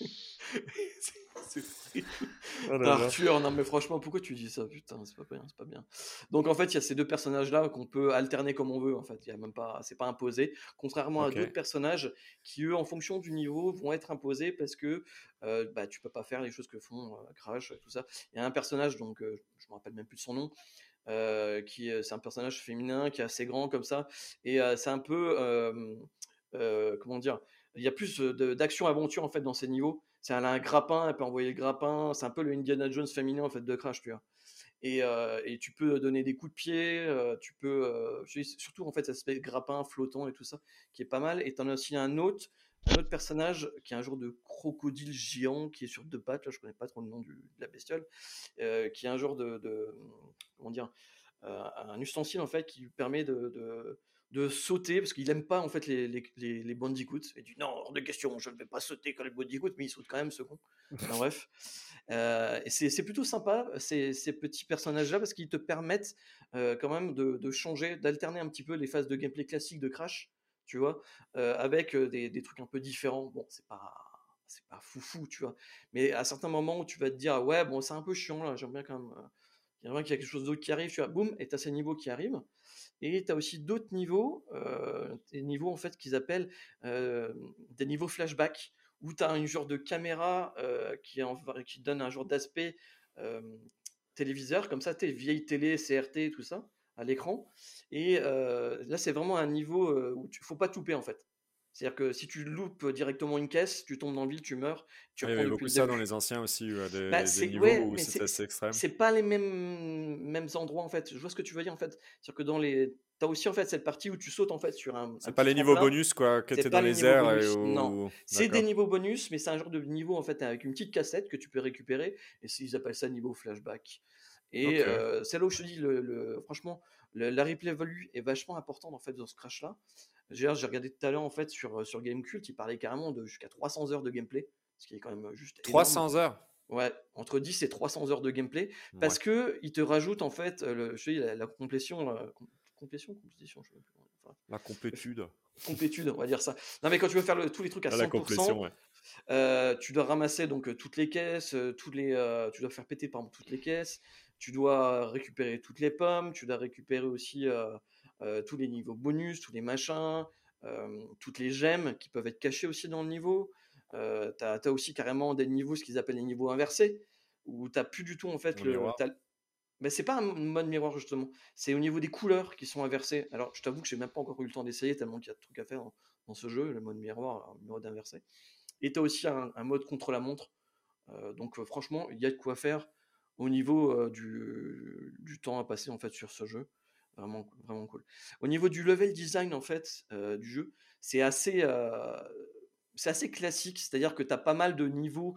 Speaker 1: oh Arthur, non mais franchement, pourquoi tu dis ça? Putain, c'est pas bien, c'est pas bien. Donc en fait, il y a ces deux personnages-là qu'on peut alterner comme on veut. En fait, il y a même pas, c'est pas imposé. Contrairement à d'autres personnages qui eux, en fonction du niveau, vont être imposés parce que euh, bah tu peux pas faire les choses que font euh, Crash, tout ça. Il y a un personnage, donc euh, je me rappelle même plus de son nom, euh, qui c'est un personnage féminin qui est assez grand comme ça. Et c'est un peu comment dire il y a plus d'action aventure en fait dans ces niveaux. C'est un, grappin elle peut envoyer le grappin. C'est un peu le Indiana Jones féminin en fait de Crash tu vois. Et, et, tu peux donner des coups de pied, tu peux surtout en fait ça s'appelle grappin flottant et tout ça qui est pas mal. Et t'en as aussi un autre un autre personnage qui est un genre de crocodile géant qui est sur deux pattes, là je connais pas trop le nom du, de la bestiole, euh, qui est un genre de, de comment dire, euh, un ustensile en fait qui lui permet de, de, de sauter parce qu'il aime pas en fait les, les, les, les bandicoots. Il dit non, hors de question, je ne vais pas sauter comme les bandicoots, mais il saute quand même ce con. enfin, bref, euh, et c'est plutôt sympa ces, ces petits personnages là parce qu'ils te permettent quand même de, de changer, d'alterner un petit peu les phases de gameplay classiques de Crash tu vois, avec des, trucs un peu différents. Bon, c'est pas c'est pas foufou, tu vois. Mais à certains moments où tu vas te dire, ouais, bon, c'est un peu chiant là, j'aime bien quand même. Il y a quelque chose d'autre qui arrive, tu vois, boum, et tu as ces niveaux qui arrivent. Et tu as aussi d'autres niveaux, des niveaux en fait qu'ils appellent des niveaux flashback, où tu as un genre de caméra qui, en, qui donne un genre d'aspect téléviseur, comme ça, tes vieilles télé, CRT, tout ça à l'écran. Et là, c'est vraiment un niveau où il faut pas touper en fait. C'est-à-dire que si tu loupes directement une caisse, tu tombes dans le vide, tu meurs. Tu
Speaker 2: il y avait beaucoup ça dans les anciens aussi, des, bah, niveaux où c'était assez extrême.
Speaker 1: C'est pas les mêmes, mêmes endroits en fait. Je vois ce que tu veux dire en fait. C'est-à-dire que dans les. T'as aussi en fait cette partie où tu sautes en fait sur un.
Speaker 2: C'est pas les niveaux bonus quoi, que t'es dans les, airs.
Speaker 1: Non, c'est des niveaux bonus, mais c'est un genre de niveau en fait avec une petite cassette que tu peux récupérer. Et ils appellent ça niveau flashback. Et c'est là où je te dis, le, franchement, la replay value est vachement importante en fait dans ce crash là. J'ai regardé tout à l'heure en fait sur, sur Gamecult, il parlait carrément de jusqu'à 300 heures de gameplay, ce qui est quand même juste.
Speaker 2: 300 heures?
Speaker 1: Ouais, entre 10 et 300 heures de gameplay, parce que il te rajoute en fait, le, je te dis, la, complétion, la, complétion, complétion, je
Speaker 2: enfin, la complétude.
Speaker 1: Complétude, on va dire ça. Non mais quand tu veux faire le, tous les trucs à 100%, la ouais. euh, tu dois ramasser donc toutes les caisses, toutes les, euh, tu dois faire péter par exemple toutes les caisses, tu dois récupérer toutes les pommes, tu dois récupérer aussi tous les niveaux bonus, tous les machins, toutes les gemmes qui peuvent être cachées aussi dans le niveau. tu as, aussi carrément des niveaux, ce qu'ils appellent les niveaux inversés, où tu n'as plus du tout en fait le. Mais c'est pas un mode miroir justement, c'est au niveau des couleurs qui sont inversées. Alors je t'avoue que j'ai même pas encore eu le temps d'essayer tellement qu'il y a de trucs à faire dans, ce jeu, le mode miroir, le mode inversé. Et tu as aussi un, mode contre la montre. donc franchement, il y a de quoi faire au niveau du, temps à passer en fait sur ce jeu. Vraiment, vraiment cool. Au niveau du level design, en fait, du jeu, c'est assez, c'est assez classique. C'est-à-dire que tu as pas mal de niveaux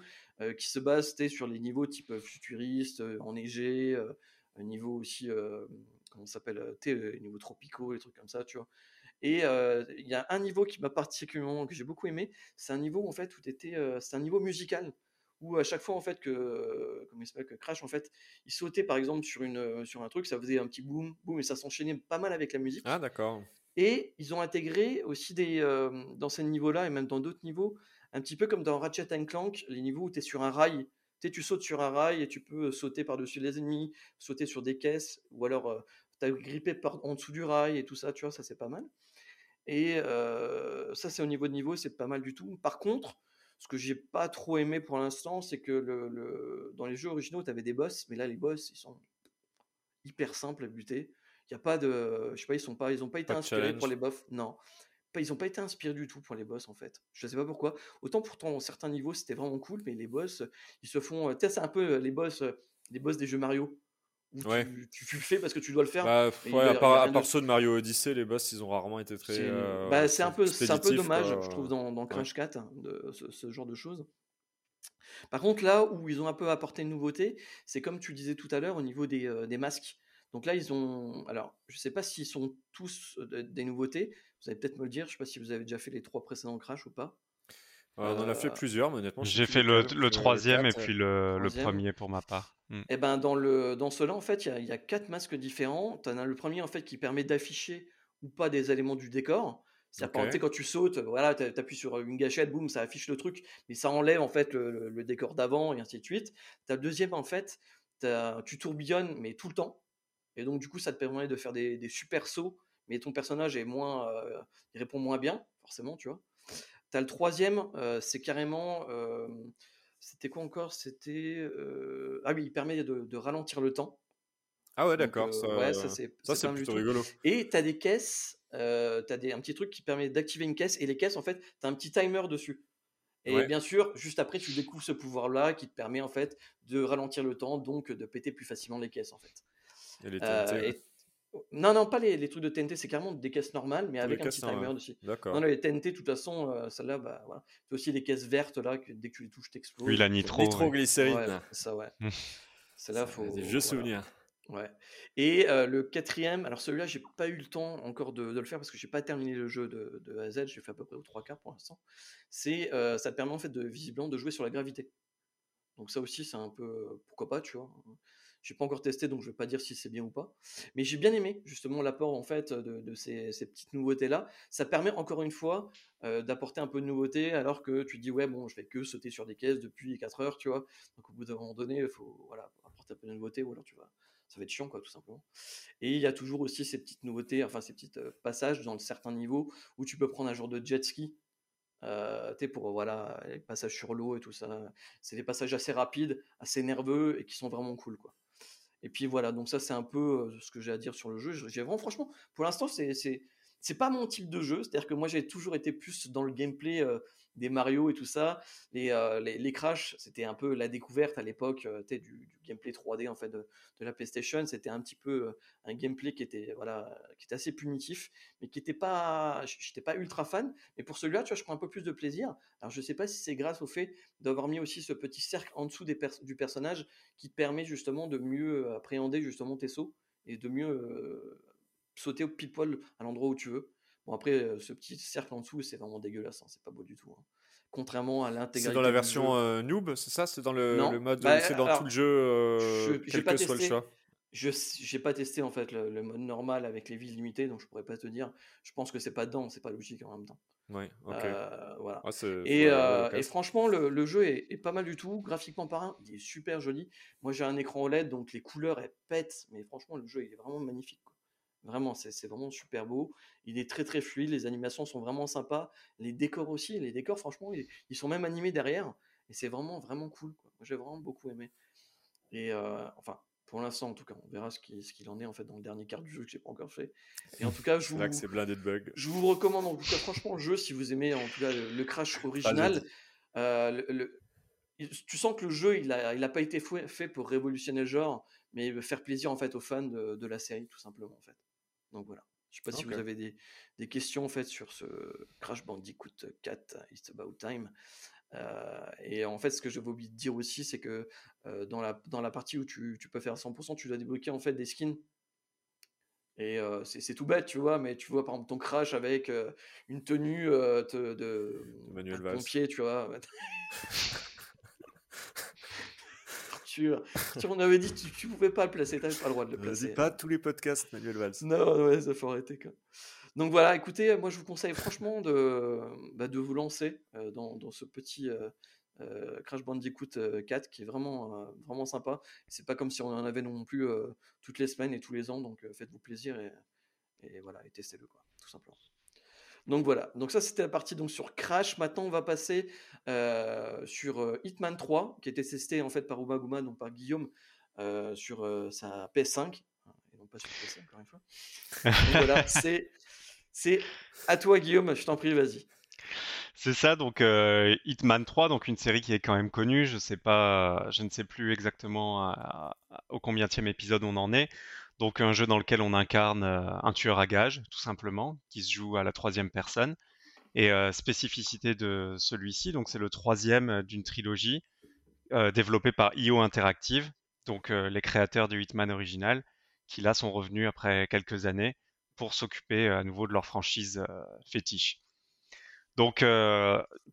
Speaker 1: qui se basent sur les niveaux type futuriste, enneigé, niveau aussi, comment s'appelle, niveaux tropicaux, les trucs comme ça, tu vois. Et il y a un niveau qui m'a particulièrement, que j'ai beaucoup aimé, c'est un niveau en fait où étais, c'est un niveau musical où à chaque fois en fait que, comment il s'appelle, que Crash en fait, il sautait par exemple sur une, sur un truc, ça faisait un petit boum, boum et ça s'enchaînait pas mal avec la musique.
Speaker 2: Ah d'accord.
Speaker 1: Et ils ont intégré aussi des, dans ces niveaux-là et même dans d'autres niveaux, un petit peu comme dans Ratchet Clank, les niveaux où tu es sur un rail. Tu, tu sautes sur un rail et tu peux sauter par-dessus les ennemis, sauter sur des caisses, ou alors tu as grippé par, en dessous du rail et tout ça, tu vois, ça c'est pas mal. Et ça, c'est au niveau de niveau, c'est pas mal du tout. Par contre, ce que j'ai pas trop aimé pour l'instant, c'est que le, dans les jeux originaux, tu avais des boss, mais là, les boss, ils sont hyper simples à buter. Il y a pas de, je sais pas, ils sont pas, ils ont pas été inspirés pour les boss. Non, ils ont pas été inspirés du tout pour les boss en fait. Je sais pas pourquoi. Autant pourtant, certains niveaux, c'était vraiment cool, mais les boss, ils se font. C'est un peu les boss, les boss des jeux Mario ouais. tu, tu, le fais parce que tu dois le faire.
Speaker 2: Bah, ouais, à part, à part ceux de Mario Odyssey, les boss, ils ont rarement été très. C'est
Speaker 1: euh, bah, un, peu, un peu dommage, je trouve, dans, dans Crash 4, hein, de, ce, genre de choses. Par contre, là où ils ont un peu apporté une nouveauté, c'est comme tu disais tout à l'heure au niveau des, euh, des, masques. Donc là, ils ont. Alors, je sais pas s'ils sont tous euh, des nouveautés. Vous allez peut-être me le dire. Je sais pas si vous avez déjà fait les trois précédents Crash ou pas.
Speaker 2: On en a fait plusieurs, mais honnêtement.
Speaker 3: J'ai fait le, le, troisième et puis le, le, premier pour ma part.
Speaker 1: Et mmh. eh ben dans le dans cela en fait il y, a quatre masques différents. Tu en as le premier en fait qui permet d'afficher ou pas des éléments du décor. C'est-à-dire quand tu sautes, voilà, tu appuies sur une gâchette, boum, ça affiche le truc, mais ça enlève en fait le, décor d'avant et ainsi de suite. Tu as le deuxième en fait, tu tourbillonnes mais tout le temps. Et donc du coup ça te permet de faire des, des super sauts, mais ton personnage est moins, euh, il répond moins bien forcément, tu vois. Tu as le troisième, c'est carrément c'était quoi encore? C'était. Ah oui, il permet de, ralentir le temps.
Speaker 2: Ah ouais, d'accord. ça, ouais, ça c'est plutôt rigolo.
Speaker 1: Et tu as des caisses, euh, tu as des, un petit truc qui permet d'activer une caisse. Et les caisses, en fait, tu as un petit timer dessus. Et bien sûr, juste après, tu découvres ce pouvoir-là qui te permet en fait de ralentir le temps, donc de péter plus facilement les caisses en fait.
Speaker 2: Et les euh,
Speaker 1: non, non, pas les, trucs de TNT, c'est carrément des caisses normales, mais avec un petit timer dessus. D'accord. Non, non, les TNT, de toute façon, euh, celle-là, bah voilà. C'est aussi les caisses vertes, là, que dès que tu les touches, t'exploses.
Speaker 3: Oui, la nitro.
Speaker 2: Nitroglycérine.
Speaker 1: Ouais, ça, ouais. celle-là, faut.
Speaker 2: Des vieux souvenirs.
Speaker 1: Ouais. Et euh, le quatrième, alors celui-là, j'ai pas eu le temps encore de, de le faire parce que j'ai pas terminé le jeu de, de A à Z, j'ai fait à peu près aux trois quarts pour l'instant. C'est, euh, ça te permet en fait de visiblement de jouer sur la gravité. Donc ça aussi, c'est un peu, pourquoi pas, tu vois. Je n'ai pas encore testé, donc je vais pas dire si c'est bien ou pas. Mais j'ai bien aimé justement l'apport en fait de, ces, petites nouveautés là. Ça permet encore une fois euh, d'apporter un peu de nouveauté, alors que tu dis ouais bon, je fais que sauter sur des caisses depuis 4 heures, tu vois. Donc au bout d'un moment donné, il faut voilà apporter un peu de nouveauté, ou alors tu vas ça va être chiant quoi tout simplement. Et il y a toujours aussi ces petites nouveautés, enfin ces petits euh, passages dans certains niveaux où tu peux prendre un genre de jet ski euh, pour voilà les passages sur l'eau et tout ça. C'est des passages assez rapides, assez nerveux et qui sont vraiment cool quoi. Et puis voilà, donc ça c'est un peu ce que j'ai à dire sur le jeu. J'ai vraiment, franchement, pour l'instant, c'est c'est pas mon type de jeu. C'est-à-dire que moi j'ai toujours été plus dans le gameplay des Mario et tout ça. Les, euh, les, Crash, c'était un peu la découverte à l'époque euh, du, gameplay 3D en fait de, de la PlayStation. C'était un petit peu euh, un gameplay qui était voilà, qui était assez punitif, mais qui était pas, j'étais pas ultra fan. Mais pour celui-là, tu vois, je prends un peu plus de plaisir. Alors je sais pas si c'est grâce au fait d'avoir mis aussi ce petit cercle en dessous des du personnage qui te permet justement de mieux appréhender justement tes sauts et de mieux sauter au pile poil à l'endroit où tu veux. Bon, après, euh, ce petit cercle en dessous, c'est vraiment dégueulasse, hein, c'est pas beau du tout. Hein. Contrairement à l'intégralité.
Speaker 2: C'est dans la version euh, noob, c'est ça? C'est dans le, le mode, bah, c'est dans tout le jeu, euh, quel que soit le choix?
Speaker 1: Je n'ai pas testé en fait le, mode normal avec les vies limitées, donc je pourrais pas te dire. Je pense que c'est pas dedans, c'est pas logique en même temps.
Speaker 2: Ouais, ok.
Speaker 1: voilà. et, et, franchement, le, le jeu est, est, pas mal du tout. Graphiquement parlant, il est super joli. Moi, j'ai un écran OLED, donc les couleurs elles pètent, mais franchement, le jeu il est vraiment magnifique. Quoi. Vraiment, c'est vraiment super beau. Il est très très fluide, les animations sont vraiment sympas. Les décors aussi, les décors, franchement, ils, sont même animés derrière. Et c'est vraiment vraiment cool. J'ai vraiment beaucoup aimé. Et euh, enfin, pour l'instant, en tout cas, on verra ce qu'il en est en fait dans le dernier quart du jeu que j'ai pas encore fait. Et en tout cas, je vous, je vous recommande en tout cas franchement le jeu si vous aimez en tout cas le, Crash original. Euh, le, tu sens que le jeu il a, il a pas été fait pour révolutionner le genre, mais faire plaisir en fait aux fans de, de la série tout simplement en fait. Donc voilà. Je sais pas si vous avez des, des, questions en fait sur ce Crash Bandicoot 4 It's About Time. Euh, et en fait, ce que j'avais oublié de dire aussi, c'est que euh, dans, la, dans la partie où tu, tu peux faire 100%, tu dois débloquer en fait des skins. Et euh, c'est tout bête, tu vois, mais tu vois par exemple ton crash avec une tenue de, de,
Speaker 2: Manuel
Speaker 1: pompier, tu vois. on avait dit tu, tu pouvais pas le placer, tu n'avais pas le droit de le placer.
Speaker 2: Vas-y, pas tous les podcasts, Manuel Valls.
Speaker 1: Non, ouais, ça faut arrêter. Quoi. Donc voilà, écoutez, moi je vous conseille franchement de, bah, de vous lancer euh, dans, dans, ce petit euh, euh, Crash Bandicoot 4 qui est vraiment, vraiment sympa. C'est pas comme si on en avait non plus toutes les semaines et tous les ans, donc faites-vous plaisir et, et voilà, et testez-le, quoi, tout simplement. Donc voilà, donc ça c'était la partie donc sur Crash. Maintenant on va passer euh, sur euh, Hitman 3, qui a été testé en fait par Uma donc par Guillaume, euh, sur sa PS5, hein, et non pas sur PC encore une fois. voilà, c'est, c'est à toi Guillaume, je t'en prie, vas-y.
Speaker 3: C'est ça, donc Hitman 3, donc une série qui est quand même connue. Je sais pas, je ne sais plus exactement au combien épisode on en est. Donc un jeu dans lequel on incarne euh, un tueur à gages, tout simplement, qui se joue à la troisième personne. Et euh, spécificité de celui-ci, donc c'est le troisième euh, d'une trilogie développée par IO Interactive, donc les créateurs du Hitman original, qui là sont revenus après quelques années pour s'occuper à nouveau de leur franchise fétiche. Donc,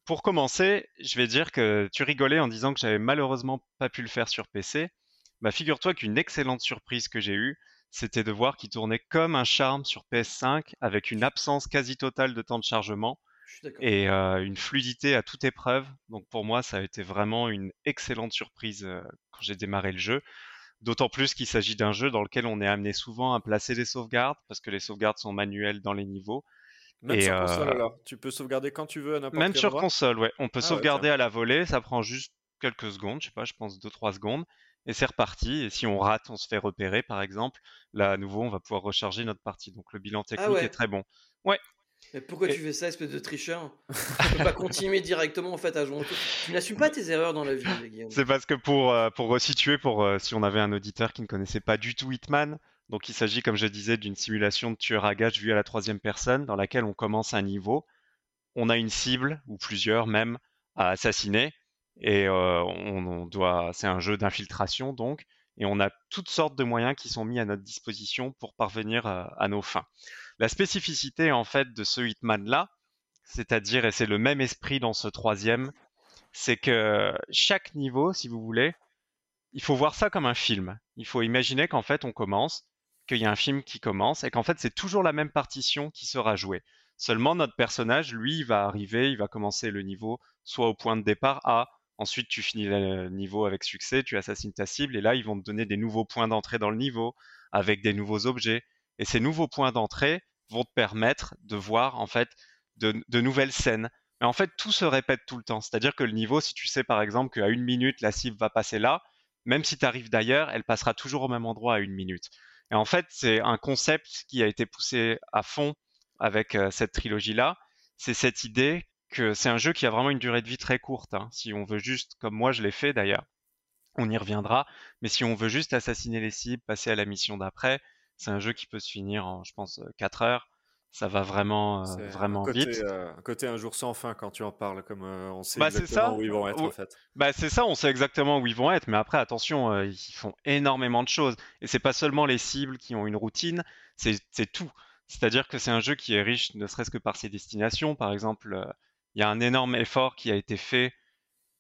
Speaker 3: pour commencer, je vais dire que tu rigolais en disant que j'avais malheureusement pas pu le faire sur PC. Bah, figure-toi qu'une excellente surprise que j'ai eue, c'était de voir qu'il tournait comme un charme sur PS5 avec une absence quasi totale de temps de chargement et euh, une fluidité à toute épreuve. Donc pour moi, ça a été vraiment une excellente surprise euh, quand j'ai démarré le jeu. D'autant plus qu'il s'agit d'un jeu dans lequel on est amené souvent à placer des sauvegardes parce que les sauvegardes sont manuelles dans les niveaux.
Speaker 2: Même sur console euh, alors, tu peux sauvegarder quand tu veux à n'importe
Speaker 3: Même sur console, ouais. On peut ah sauvegarder à la volée, ça prend juste quelques secondes, je sais pas, je pense 2-3 secondes et c'est reparti. Et si on rate, on se fait repérer, par exemple. Là, à nouveau, on va pouvoir recharger notre partie. Donc le bilan ah technique est très bon. Ouais.
Speaker 1: Mais pourquoi tu fais ça, espèce de tricheur? Tu peux pas continuer directement en fait à jouer. Tu n'assumes pas tes erreurs dans la vie.
Speaker 3: C'est parce que pour euh, pour resituer, pour euh, si on avait un auditeur qui ne connaissait pas du tout Hitman, donc il s'agit, comme je disais, d'une simulation de tueur à gage vue à la troisième personne, dans laquelle on commence un niveau, on a une cible ou plusieurs même à assassiner, et on, doit, c'est un jeu d'infiltration donc, et on a toutes sortes de moyens qui sont mis à notre disposition pour parvenir à, nos fins. La spécificité en fait de ce Hitman là, c'est-à-dire, et c'est le même esprit dans ce troisième, c'est que chaque niveau, si vous voulez, il faut voir ça comme un film. Il faut imaginer qu'en fait on commence, qu'il y a un film qui commence et qu'en fait c'est toujours la même partition qui sera jouée. Seulement notre personnage, lui, il va arriver, il va commencer le niveau soit au point de départ A, Ensuite, tu finis le niveau avec succès, tu assassines ta cible, et là, ils vont te donner des nouveaux points d'entrée dans le niveau, avec des nouveaux objets. Et ces nouveaux points d'entrée vont te permettre de voir, en fait, de, nouvelles scènes. Mais en fait, tout se répète tout le temps. C'est-à-dire que le niveau, si tu sais par exemple qu'à une minute, la cible va passer là, même si tu arrives d'ailleurs, elle passera toujours au même endroit à une minute. Et en fait, c'est un concept qui a été poussé à fond avec euh, cette trilogie-là. C'est cette idée c'est un jeu qui a vraiment une durée de vie très courte. Hein. Si on veut juste, comme moi je l'ai fait d'ailleurs, on y reviendra. Mais si on veut juste assassiner les cibles, passer à la mission d'après, c'est un jeu qui peut se finir en, je pense, 4 heures. Ça va vraiment, euh, vraiment
Speaker 2: côté,
Speaker 3: vite.
Speaker 2: Euh, un côté un jour sans fin quand tu en parles, comme euh, on sait bah, exactement où ils vont être en fait.
Speaker 3: Bah c'est ça, on sait exactement où ils vont être, mais après attention, ils font énormément de choses. Et c'est pas seulement les cibles qui ont une routine, c'est tout. C'est-à-dire que c'est un jeu qui est riche, ne serait-ce que par ses destinations. Par exemple, il y a un énorme effort qui a été fait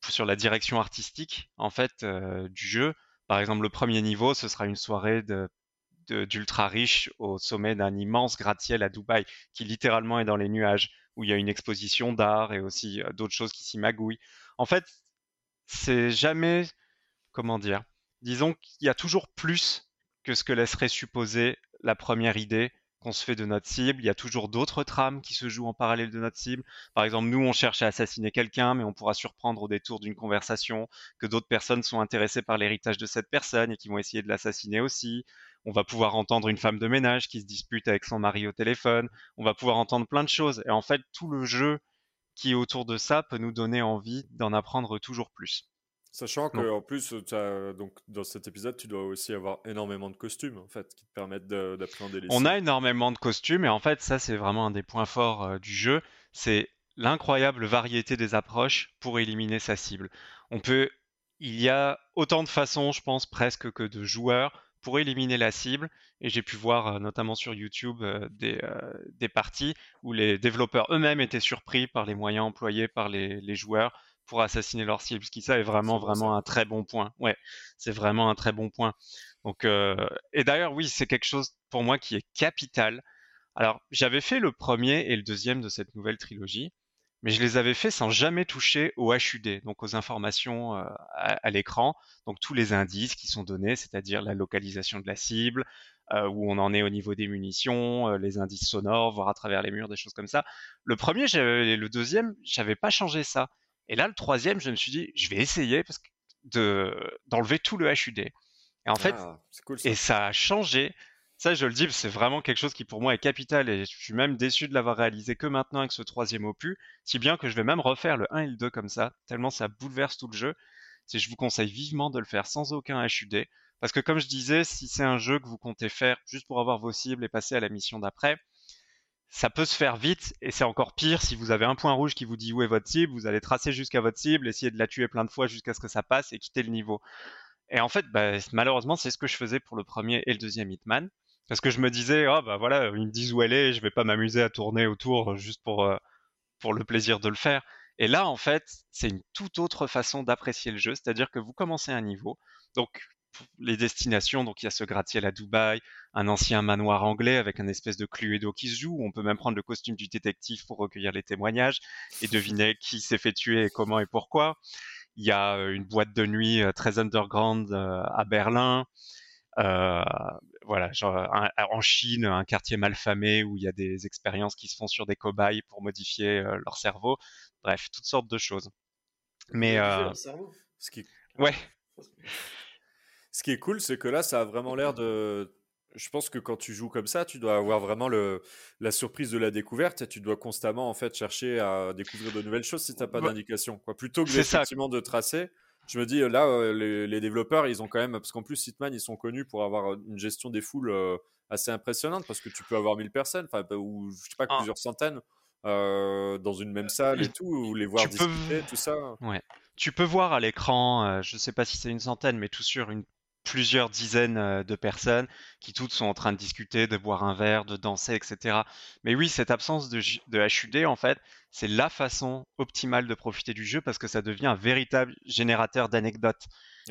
Speaker 3: sur la direction artistique en fait euh, du jeu. Par exemple, le premier niveau, ce sera une soirée d'ultra riche au sommet d'un immense gratte-ciel à Dubaï, qui littéralement est dans les nuages, où il y a une exposition d'art et aussi euh, d'autres choses qui s'y magouillent. En fait, c'est jamais, comment dire, disons qu'il y a toujours plus que ce que laisserait supposer la première idée qu'on se fait de notre cible. Il y a toujours d'autres trames qui se jouent en parallèle de notre cible. Par exemple, nous, on cherche à assassiner quelqu'un, mais on pourra surprendre au détour d'une conversation que d'autres personnes sont intéressées par l'héritage de cette personne et qui vont essayer de l'assassiner aussi. On va pouvoir entendre une femme de ménage qui se dispute avec son mari au téléphone. On va pouvoir entendre plein de choses. Et en fait, tout le jeu qui est autour de ça peut nous donner envie d'en apprendre toujours plus.
Speaker 2: Sachant qu'en plus, donc, dans cet épisode, tu dois aussi avoir énormément de costumes en fait, qui te permettent d'appréhender les
Speaker 3: On a énormément de costumes et en fait, ça, c'est vraiment un des points forts euh, du jeu. C'est l'incroyable variété des approches pour éliminer sa cible. On peut, il y a autant de façons, je pense, presque que de joueurs pour éliminer la cible. Et j'ai pu voir euh, notamment sur YouTube euh, des, des, parties où les développeurs eux-mêmes étaient surpris par les moyens employés par les, les joueurs pour assassiner leur cible, ce qui ça est vraiment vraiment un très bon point. Ouais, c'est vraiment un très bon point. Donc euh, et d'ailleurs oui, c'est quelque chose pour moi qui est capital. Alors j'avais fait le premier et le deuxième de cette nouvelle trilogie, mais je les avais fait sans jamais toucher au HUD, donc aux informations euh, à, l'écran, donc tous les indices qui sont donnés, c'est-à-dire la localisation de la cible, euh, où on en est au niveau des munitions, les indices sonores, voir à travers les murs, des choses comme ça. Le premier, le deuxième, j'avais pas changé ça. Et là, le troisième, je me suis dit, je vais essayer parce que de d'enlever tout le HUD. Et en fait, ah, ça. et ça a changé. Ça, je le dis, c'est vraiment quelque chose qui pour moi est capital et je suis même déçu de l'avoir réalisé que maintenant avec ce troisième opus, si bien que je vais même refaire le 1 et le 2 comme ça, tellement ça bouleverse tout le jeu. C'est je vous conseille vivement de le faire sans aucun HUD. Parce que comme je disais, si c'est un jeu que vous comptez faire juste pour avoir vos cibles et passer à la mission d'après, ça peut se faire vite et c'est encore pire si vous avez un point rouge qui vous dit où est votre cible, vous allez tracer jusqu'à votre cible, essayer de la tuer plein de fois jusqu'à ce que ça passe et quitter le niveau. Et en fait, bah, malheureusement, c'est ce que je faisais pour le premier et le deuxième Hitman. Parce que je me disais, oh bah voilà, ils me disent où elle est, je vais pas m'amuser à tourner autour juste pour, euh, pour le plaisir de le faire. Et là, en fait, c'est une toute autre façon d'apprécier le jeu, c'est-à-dire que vous commencez un niveau. Donc, les destinations, donc il y a ce gratte-ciel à Dubaï, un ancien manoir anglais avec un espèce de Cluedo qui se joue. On peut même prendre le costume du détective pour recueillir les témoignages et deviner qui s'est fait tuer et comment et pourquoi. Il y a euh, une boîte de nuit euh, très underground euh, à Berlin. voilà, genre, en Chine, un quartier malfamé où il y a des expériences qui se font sur des cobayes pour modifier leur cerveau. Bref, toutes sortes de choses. Mais
Speaker 1: Ce qui...
Speaker 3: ouais.
Speaker 2: Ce qui est cool, c'est que là, ça a vraiment l'air de. Je pense que quand tu joues comme ça, tu dois avoir vraiment le, la surprise de la découverte et tu dois constamment en fait chercher à découvrir de nouvelles choses si tu n'as pas d'indication. Plutôt que effectivement de tracer, je me dis là, euh, les, développeurs, ils ont quand même, parce qu'en plus, Hitman, ils sont connus pour avoir une gestion des foules euh, assez impressionnante parce que tu peux avoir 1000 personnes, ou je sais pas, ah. plusieurs centaines. Euh, dans une même salle et tout, ou les voir discuter, tout ça.
Speaker 3: Ouais. Tu peux voir à l'écran, je sais pas si c'est une centaine, mais tout sur une plusieurs dizaines euh, de personnes qui toutes sont en train de discuter, de boire un verre, de danser, etc. Mais oui, cette absence de, HUD, en fait, c'est la façon optimale de profiter du jeu parce que ça devient un véritable générateur d'anecdotes.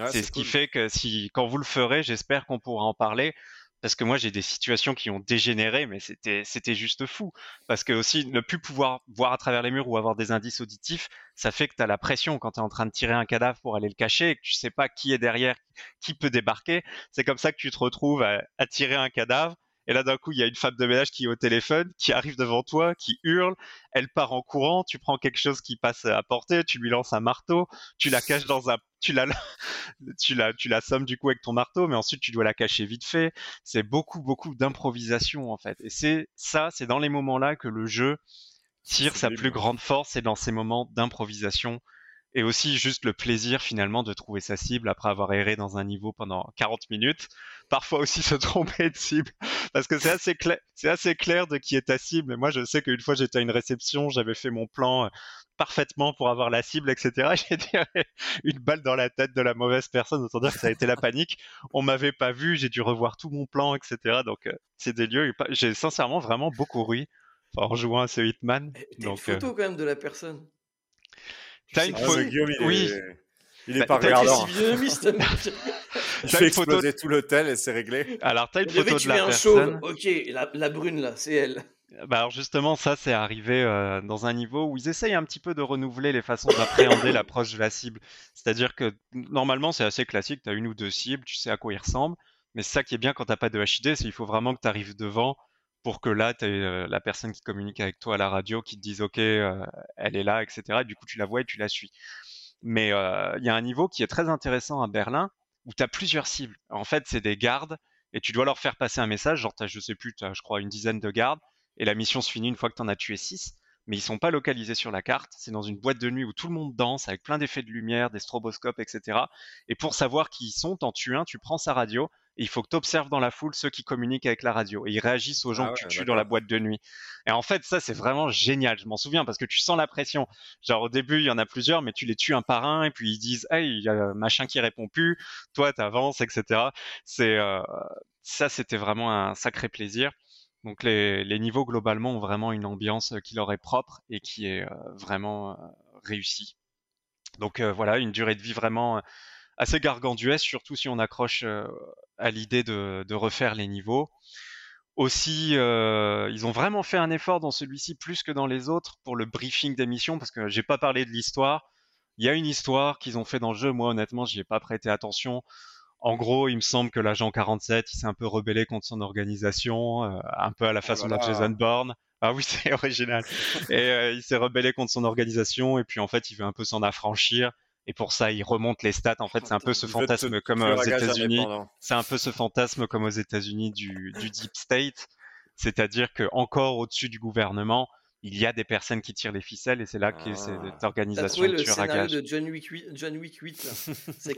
Speaker 3: c'est ce qui fait que si, quand vous le ferez, j'espère qu'on pourra en parler parce que moi j'ai des situations qui ont dégénéré, mais c'était c'était juste fou. Parce que aussi ne plus pouvoir voir à travers les murs ou avoir des indices auditifs, ça fait que tu as la pression quand tu es en train de tirer un cadavre pour aller le cacher et que tu sais pas qui est derrière, qui peut débarquer. C'est comme ça que tu te retrouves à tirer un cadavre et là, d'un coup, il y a une femme de ménage qui est au téléphone, qui arrive devant toi, qui hurle. Elle part en courant. Tu prends quelque chose qui passe à portée, tu lui lances un marteau, tu la caches dans un, tu la, tu la, tu la sommes du coup avec ton marteau, mais ensuite tu dois la cacher vite fait. C'est beaucoup, beaucoup d'improvisation en fait. Et c'est ça, c'est dans les moments-là que le jeu tire sa plus grande force, c'est dans ces moments d'improvisation et aussi juste le plaisir finalement de trouver sa cible après avoir erré dans un niveau pendant 40 minutes. Parfois aussi se tromper de cible parce que c'est assez clair, c'est assez clair de qui est ta cible. Et moi, je sais qu'une fois j'étais à une réception, j'avais fait mon plan euh, parfaitement pour avoir la cible, etc. J'ai tiré une balle dans la tête de la mauvaise personne, autant dire que ça a été la panique. On m'avait pas vu, j'ai dû revoir tout mon plan, etc. Donc euh, c'est des lieux. J'ai sincèrement vraiment beaucoup ri en jouant à ce Hitman.
Speaker 1: Et, donc, une photo euh, quand même de la personne.
Speaker 3: T'as une photo.
Speaker 2: oui. Il est bah, pas regardant.
Speaker 1: il
Speaker 2: fait exploser tout l'hôtel et c'est réglé.
Speaker 3: Alors, t'as une photo de la personne.
Speaker 1: Ok, la, brune là, c'est elle.
Speaker 3: Bah alors justement, ça c'est arrivé euh, dans un niveau où ils essayent un petit peu de renouveler les façons d'appréhender l'approche de la cible. C'est-à-dire que normalement c'est assez classique, tu as une ou deux cibles, tu sais à quoi ils ressemblent, mais c'est ça qui est bien quand t'as pas de HID, c'est qu'il faut vraiment que tu arrives devant pour que là, tu aies euh, la personne qui communique avec toi à la radio qui te dise OK, euh, elle est là, etc. du coup, tu la vois et tu la suis. Mais euh, il y a un niveau qui est très intéressant à Berlin où tu as plusieurs cibles. En fait, c'est des gardes et tu dois leur faire passer un message. Genre, as, je sais plus, as, je crois, une dizaine de gardes et la mission se finit une fois que tu en as tué six. mais ils sont pas localisés sur la carte. C'est dans une boîte de nuit où tout le monde danse avec plein d'effets de lumière, des stroboscopes, etc. Et pour savoir qui ils sont, t'en tues un, tu prends sa radio il faut que tu observes dans la foule ceux qui communiquent avec la radio et ils réagissent aux gens ah que tu tues dans la boîte de nuit. Et en fait, ça, c'est vraiment génial. Je m'en souviens parce que tu sens la pression. Genre, au début, il y en a plusieurs, mais tu les tues un par un et puis ils disent, hey, il y a machin qui répond plus, toi, t'avances, etc. C'est, euh, ça, c'était vraiment un sacré plaisir. Donc, les, niveaux, globalement, ont vraiment une ambiance qui leur est propre et qui est euh, vraiment euh, réussie. Donc, voilà, une durée de vie vraiment assez gargantuesque, surtout si on accroche euh, à l'idée de, refaire les niveaux. Aussi, euh, ils ont vraiment fait un effort dans celui-ci plus que dans les autres pour le briefing des missions, parce que j'ai pas parlé de l'histoire. Il y a une histoire qu'ils ont fait dans le jeu. Moi, honnêtement, j'y ai pas prêté attention. En gros, il me semble que l'agent 47, il s'est un peu rebellé contre son organisation, euh, un peu à la oh façon de Jason Bourne. Ah oui, c'est original. et il s'est rebellé contre son organisation, et puis en fait, il veut un peu s'en affranchir. Et pour ça, il remonte les stats. En fait, c'est un peu ce fantasme comme aux États-Unis. C'est un peu ce fantasme comme aux États-Unis du, deep state, c'est-à-dire que encore au-dessus du gouvernement, il y a des personnes qui tirent les ficelles et c'est là que cette ah. organisation
Speaker 1: le scénario de John Wick 8, John Wick 8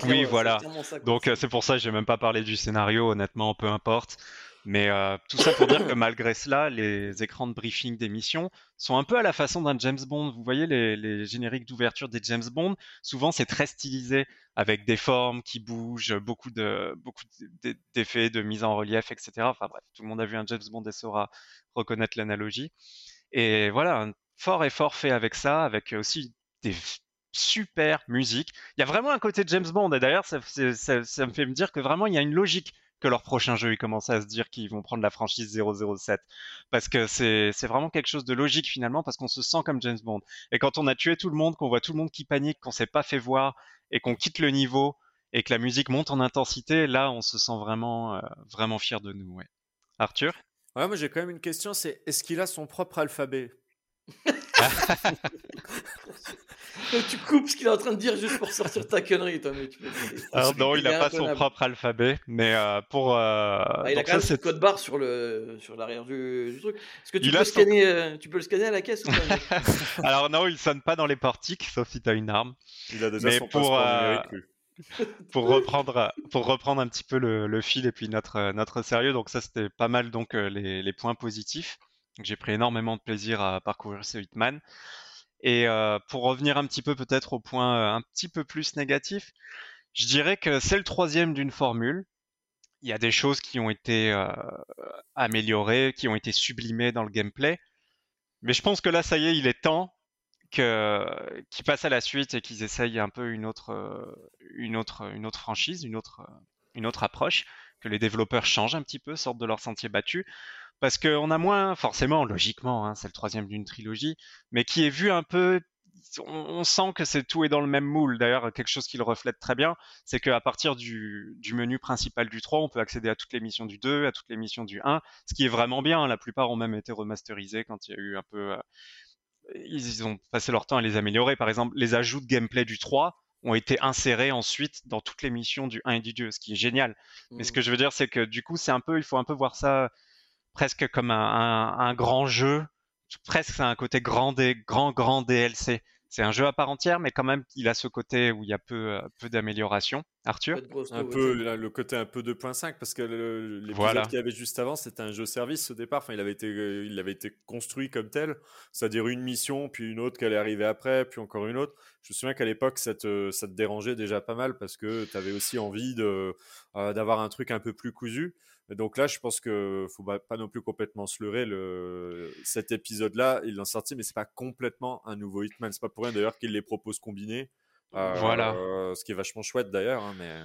Speaker 3: oui, voilà. Donc c'est pour ça que j'ai même pas parlé du scénario. Honnêtement, peu importe. Mais euh, tout ça pour dire que malgré cela, les écrans de briefing des missions sont un peu à la façon d'un James Bond. Vous voyez les, génériques d'ouverture des James Bond, souvent c'est très stylisé avec des formes qui bougent, beaucoup de beaucoup d'effets de mise en relief, etc. Enfin bref, tout le monde a vu un James Bond et saura reconnaître l'analogie. Et voilà, un fort effort fait avec ça, avec aussi des super musiques. Il y a vraiment un côté James Bond, et d'ailleurs, ça, ça, me fait me dire que vraiment, il y a une logique que leur prochain jeu, ils commencent à se dire qu'ils vont prendre la franchise 007. Parce que c'est vraiment quelque chose de logique finalement, parce qu'on se sent comme James Bond. Et quand on a tué tout le monde, qu'on voit tout le monde qui panique, qu'on s'est pas fait voir, et qu'on quitte le niveau, et que la musique monte en intensité, là, on se sent vraiment, euh, vraiment fier de nous. Ouais. Arthur?
Speaker 2: Ouais, moi j'ai quand même une question, c'est est-ce qu'il a son propre alphabet?
Speaker 1: tu coupes ce qu'il est en train de dire juste pour sortir ta connerie, toi, mec.
Speaker 3: Alors non, il n'a pas son propre alphabet, mais euh, pour. Euh,
Speaker 1: bah, il a quand même ce code barre sur le sur l'arrière du, truc. Est-ce que tu peux, scanner, euh, tu peux le scanner à la caisse ou pas
Speaker 3: Alors non, il sonne pas dans les portiques, sauf si tu as une arme.
Speaker 2: Il a déjà mais son pour, numérique,
Speaker 3: pour reprendre pour reprendre un petit peu le, le, fil et puis notre notre sérieux, donc ça c'était pas mal donc les, les points positifs. J'ai pris énormément de plaisir à parcourir ce Hitman. Et euh, pour revenir un petit peu peut-être au point euh, un petit peu plus négatif, je dirais que c'est le troisième d'une formule. Il y a des choses qui ont été euh, améliorées, qui ont été sublimées dans le gameplay. Mais je pense que là, ça y est, il est temps qu'ils passent à la suite et qu'ils essayent un peu une autre, une autre, une autre franchise, une autre, une autre approche, que les développeurs changent un petit peu, sortent de leur sentier battu parce qu'on a moins, forcément, logiquement, hein, c'est le troisième d'une trilogie, mais qui est vu un peu on, sent que c'est tout est dans le même moule. D'ailleurs, quelque chose qui le reflète très bien, c'est qu'à partir du, menu principal du 3, on peut accéder à toutes les missions du 2, à toutes les missions du 1, ce qui est vraiment bien. La plupart ont même été remasterisés quand il y a eu un peu... Euh, ils ont passé leur temps à les améliorer. Par exemple, les ajouts de gameplay du 3 ont été insérés ensuite dans toutes les missions du 1 et du 2, ce qui est génial. Mais ce mmh. que je veux dire, c'est que du coup, c'est un peu, il faut un peu voir ça presque comme un, grand jeu. Presque c'est un côté grand, grand, grand DLC. C'est un jeu à part entière, mais quand même, il a ce côté où il y a peu, euh, peu d'amélioration. Arthur?
Speaker 2: Un peu, le côté un peu 2.5, parce que l'épisode qu'il y avait juste avant, c'était un jeu service au départ. Enfin, il avait été, euh, il avait été construit comme tel, c'est-à-dire une mission, puis une autre qui allait arriver après, puis encore une autre. Je me souviens qu'à l'époque, ça te, ça te dérangeait déjà pas mal, parce que tu avais aussi envie euh, d'avoir un truc un peu plus cousu donc là, je pense que faut pas non plus complètement se leurrer. Le... Cet épisode-là, il l'a sorti, mais c'est pas complètement un nouveau Hitman. C'est pas pour rien d'ailleurs qu'il les propose combinés.
Speaker 3: Euh, voilà.
Speaker 2: ce qui est vachement chouette d'ailleurs. Hein, mais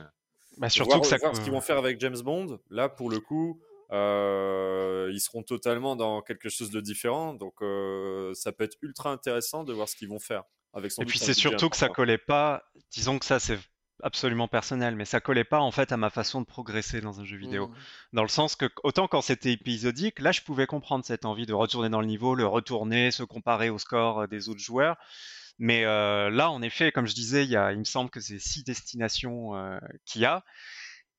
Speaker 3: bah, surtout que ça...
Speaker 2: ce qu'ils vont faire avec James Bond. Là, pour le coup, euh, ils seront totalement dans quelque chose de différent. Donc, euh, ça peut être ultra intéressant de voir ce qu'ils vont faire. Avec
Speaker 3: Et puis c'est surtout que ça collait pas. Disons que ça, c'est absolument personnel, mais ça collait pas en fait à ma façon de progresser dans un jeu vidéo. Mmh. Dans le sens que autant quand c'était épisodique, là je pouvais comprendre cette envie de retourner dans le niveau, le retourner, se comparer au score euh, des autres joueurs. Mais euh, là, en effet, comme je disais, il, y a, il me semble que c'est six destinations euh, qu'il y a.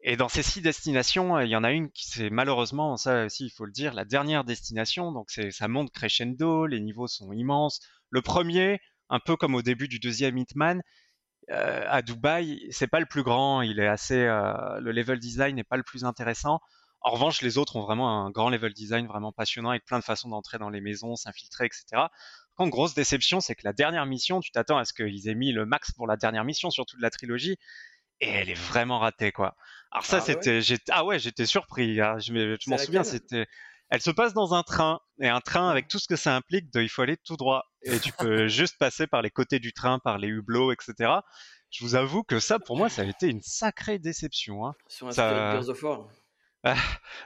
Speaker 3: Et dans ces six destinations, il y en a une qui c'est malheureusement, ça aussi il faut le dire, la dernière destination. Donc c'est ça monte crescendo, les niveaux sont immenses. Le premier, un peu comme au début du deuxième Hitman, euh, à Dubaï, c'est pas le plus grand, il est assez, euh, le level design n'est pas le plus intéressant. En revanche, les autres ont vraiment un grand level design vraiment passionnant avec plein de façons d'entrer dans les maisons, s'infiltrer, etc. Quand grosse déception, c'est que la dernière mission, tu t'attends à ce qu'ils aient mis le max pour la dernière mission, surtout de la trilogie, et elle est vraiment ratée, quoi. Alors ça, ah c'était, ah ouais, j'étais surpris. Hein. Je, m'en souviens, c'était, elle se passe dans un train et un train avec tout ce que ça implique, de, il faut aller tout droit et tu peux juste passer par les côtés du train, par les hublots, etc. Je vous avoue que ça, pour moi, ça a été une sacrée déception. Hein.
Speaker 1: Sur un ça... of War.
Speaker 3: Ah,